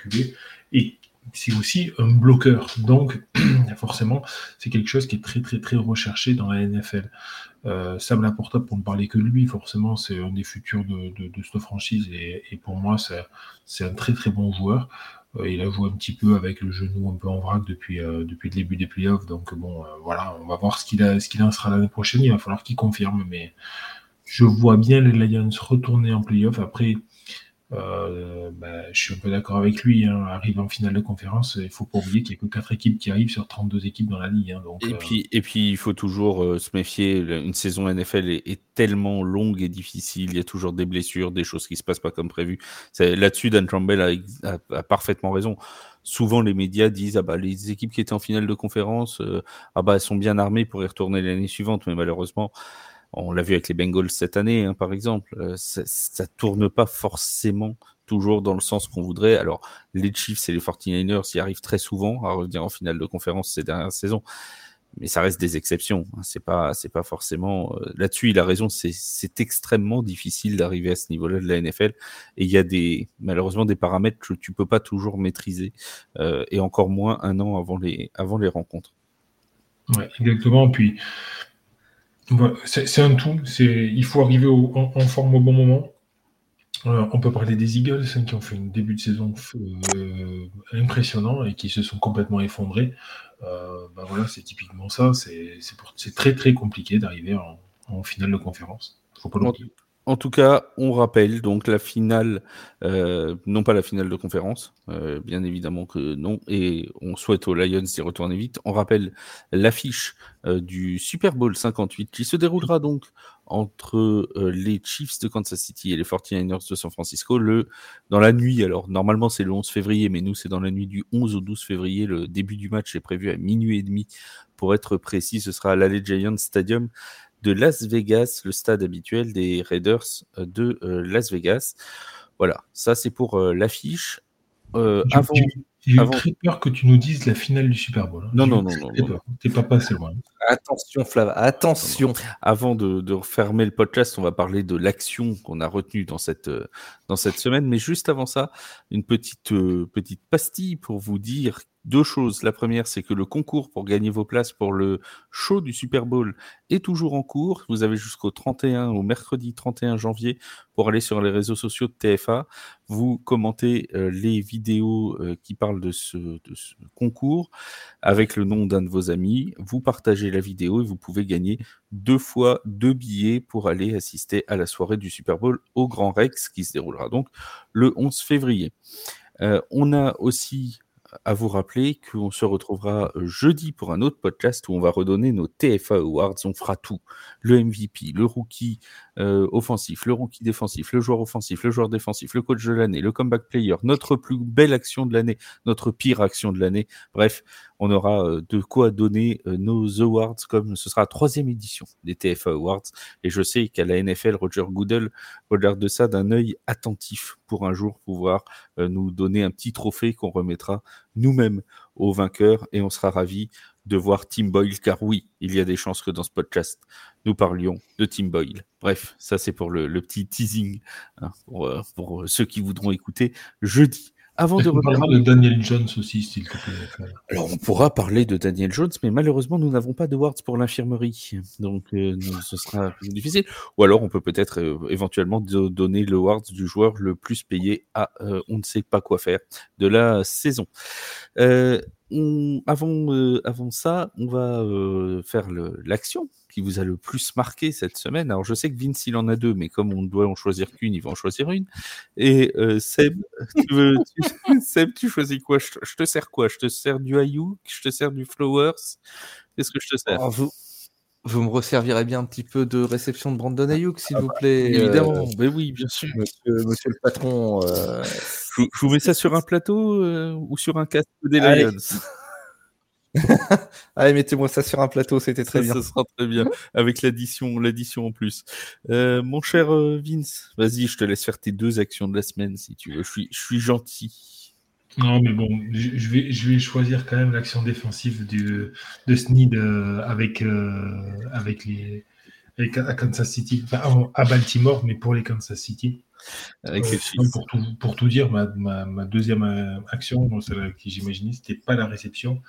et c'est aussi un bloqueur. Donc, forcément, c'est quelque chose qui est très, très, très recherché dans la NFL. Euh, Sam Laporta, pour ne parler que de lui, forcément, c'est un des futurs de, cette franchise, et, pour moi, c'est un très, très bon joueur. Euh, il a joué un petit peu avec le genou un peu en vrac depuis, euh, depuis le début des playoffs, donc bon, euh, voilà, on va voir ce qu'il qu'il en sera l'année prochaine, il va falloir qu'il confirme, mais je vois bien les Lions retourner en playoff. Après, euh, bah, je suis un peu d'accord avec lui. Hein. Arrive en finale de conférence, il faut pas oublier qu'il n'y a que 4 équipes qui arrivent sur 32 équipes dans la ligue. Hein. et, euh, puis, et puis, il faut toujours euh, se méfier. Une saison NFL est, tellement longue et difficile. Il y a toujours des blessures, des choses qui se passent pas comme prévu. Là-dessus, Dan Campbell a, parfaitement raison. Souvent, les médias disent ah bah, les équipes qui étaient en finale de conférence, ah bah, elles sont bien armées pour y retourner l'année suivante. Mais malheureusement, on l'a vu avec les Bengals cette année, hein, par exemple. Euh, ça, ça tourne pas forcément toujours dans le sens qu'on voudrait. Alors, les Chiefs et les 49ers y arrivent très souvent à revenir en finale de conférence ces dernières saisons, mais ça reste des exceptions. Hein. C'est pas, c'est pas forcément. Euh, là-dessus, il a raison. C'est extrêmement difficile d'arriver à ce niveau-là de la NFL, et il y a des, malheureusement, des paramètres que tu peux pas toujours maîtriser, euh, et encore moins un an avant les, avant les rencontres. Ouais, exactement. Puis c'est un tout. Il faut arriver en, forme au bon moment. Euh, on peut parler des Eagles hein, qui ont fait un début de saison euh, impressionnant et qui se sont complètement effondrés. Euh, ben voilà, c'est typiquement ça. C'est très très compliqué d'arriver en, finale de conférence. Faut pas en tout cas, on rappelle donc la finale, euh, non pas la finale de conférence, euh, bien évidemment que non, et on souhaite aux Lions d'y retourner vite. On rappelle l'affiche euh, du Super Bowl 58 qui se déroulera donc entre les Chiefs de Kansas City et les 49ers de San Francisco le, dans la nuit. Alors normalement c'est le 11 février, mais nous c'est dans la nuit du 11 au 12 février. Le début du match est prévu à minuit et demi. Pour être précis, ce sera à l'Alley Giants Stadium de Las Vegas, le stade habituel des Raiders euh, de euh, Las Vegas. Voilà, ça c'est pour euh, l'affiche. avant, j'ai eu très peur que tu nous dises la finale du Super Bowl. Hein. Non, non, non, non. T'es pas passé loin. Attention, Flav, attention. Avant de, de, refermer le podcast, on va parler de l'action qu'on a retenue dans cette, dans cette semaine. Mais juste avant ça, une petite, petite pastille pour vous dire deux choses. La première, c'est que le concours pour gagner vos places pour le show du Super Bowl est toujours en cours. Vous avez jusqu'au 31, au mercredi 31 janvier, pour aller sur les réseaux sociaux de TFA. Vous commentez euh, les vidéos euh, qui parlent de ce, concours avec le nom d'un de vos amis. Vous partagez la vidéo et vous pouvez gagner deux fois deux billets pour aller assister à la soirée du Super Bowl au Grand Rex qui se déroulera donc le 11 février. Euh, on a aussi à vous rappeler qu'on se retrouvera jeudi pour un autre podcast où on va redonner nos TFA Awards. On fera tout. Le MVP, le rookie euh, offensif, le rookie défensif, le joueur offensif, le joueur défensif, le coach de l'année, le comeback player, notre plus belle action de l'année, notre pire action de l'année. Bref, on aura euh, de quoi donner nos awards comme ce sera la troisième édition des TFA Awards. Et je sais qu'à la NFL, Roger Goodell regarde ça d'un œil attentif pour un jour pouvoir nous donner un petit trophée qu'on remettra nous-mêmes aux vainqueurs et on sera ravis de voir Tim Boyle, car oui, il y a des chances que dans ce podcast, nous parlions de Tim Boyle. Bref, ça c'est pour le, petit teasing, hein, pour, euh, pour, ceux qui voudront écouter jeudi. Avant de revenir de Daniel Jones aussi, s'il te plaît. Alors, on pourra parler de Daniel Jones, mais malheureusement, nous n'avons pas de wards pour l'infirmerie. Donc, euh, ce sera plus difficile. Ou alors, on peut peut-être euh, éventuellement donner le wards du joueur le plus payé à on ne sait pas quoi faire de la saison. avant, avant ça, on va faire l'action qui vous a le plus marqué cette semaine. Alors, je sais que Vince, il en a deux, mais comme on doit en choisir qu'une, il va en choisir une. Et euh, Seb, tu, veux, Seb, tu choisis quoi? Je, te sers quoi? Je te sers du Ayuk Je te sers du Flowers? Qu'est-ce que je te sers? Oh, vous, vous, me resservirez bien un petit peu de réception de Brandon Ayuk, s'il ah vous bah, plaît. Évidemment, euh, mais oui, bien sûr. Monsieur, monsieur le patron, euh, Je, vous mets ça sur un plateau euh, ou sur un casque des Lions? Allez, mettez-moi ça sur un plateau, c'était très bien. Ça sera très bien, avec l'addition, l'addition en plus. Euh, mon cher euh, Vince, vas-y, je te laisse faire tes deux actions de la semaine si tu veux. Je suis, je suis gentil. Non, mais bon, je vais, je vais choisir quand même l'action défensive du, de Sneed avec, avec les, à Kansas City, enfin, à Baltimore, mais pour les Kansas City. Avec euh, pour, tout, pour, tout, dire, ma, ma, deuxième euh, action, celle qui j'imaginais, c'était pas la réception,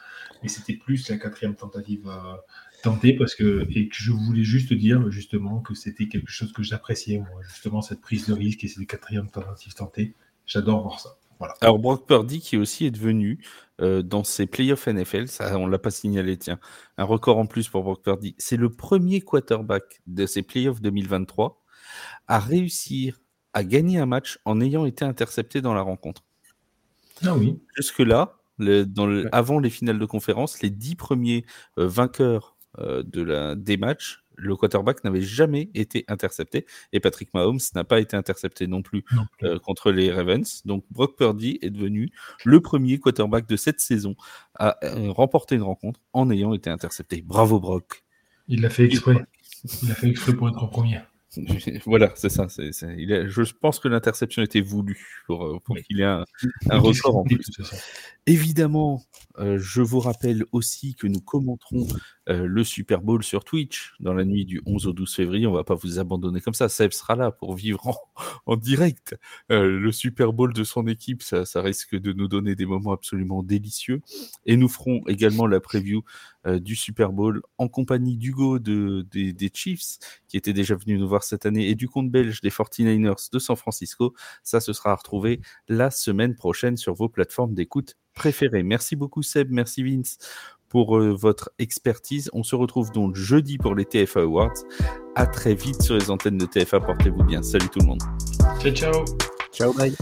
mais c'était plus la quatrième tentative euh, tentée, parce que, et que je voulais juste dire justement que c'était quelque chose que j'appréciais, moi, justement, cette prise de risque et cette quatrième tentative tentée. J'adore voir ça. Alors, Brock Purdy, qui aussi est devenu, euh, dans ses playoffs NFL, ça, on l'a pas signalé, tiens, un record en plus pour Brock Purdy. C'est le premier quarterback de ses playoffs 2023 à réussir à gagner un match en ayant été intercepté dans la rencontre. Ah oui. Jusque-là, avant les finales de conférence, les dix premiers euh, vainqueurs euh, de la, des matchs le quarterback n'avait jamais été intercepté et Patrick Mahomes n'a pas été intercepté non plus, euh, contre les Ravens. Donc Brock Purdy est devenu le premier quarterback de cette saison à euh, remporter une rencontre en ayant été intercepté. Bravo Brock. Il l'a fait exprès. Il l'a fait exprès pour être en premier. voilà, c'est ça. je pense que l'interception était voulue pour, euh, qu'il ait un, un record en plus. Évidemment, je vous rappelle aussi que nous commenterons euh, le Super Bowl sur Twitch dans la nuit du 11 au 12 février. On va pas vous abandonner comme ça. Seb sera là pour vivre en, direct euh, le Super Bowl de son équipe. Ça, risque de nous donner des moments absolument délicieux. Et nous ferons également la preview euh, du Super Bowl en compagnie d'Hugo de, des Chiefs, qui était déjà venu nous voir cette année, et du compte belge des 49ers de San Francisco. Ça, ce sera à retrouver la semaine prochaine sur vos plateformes d'écoute préférées. Merci beaucoup Seb, merci Vince pour euh, votre expertise. On se retrouve donc jeudi pour les TFA Awards. À très vite sur les antennes de TFA. Portez-vous bien. Salut tout le monde. Ciao, ciao. Ciao, bye.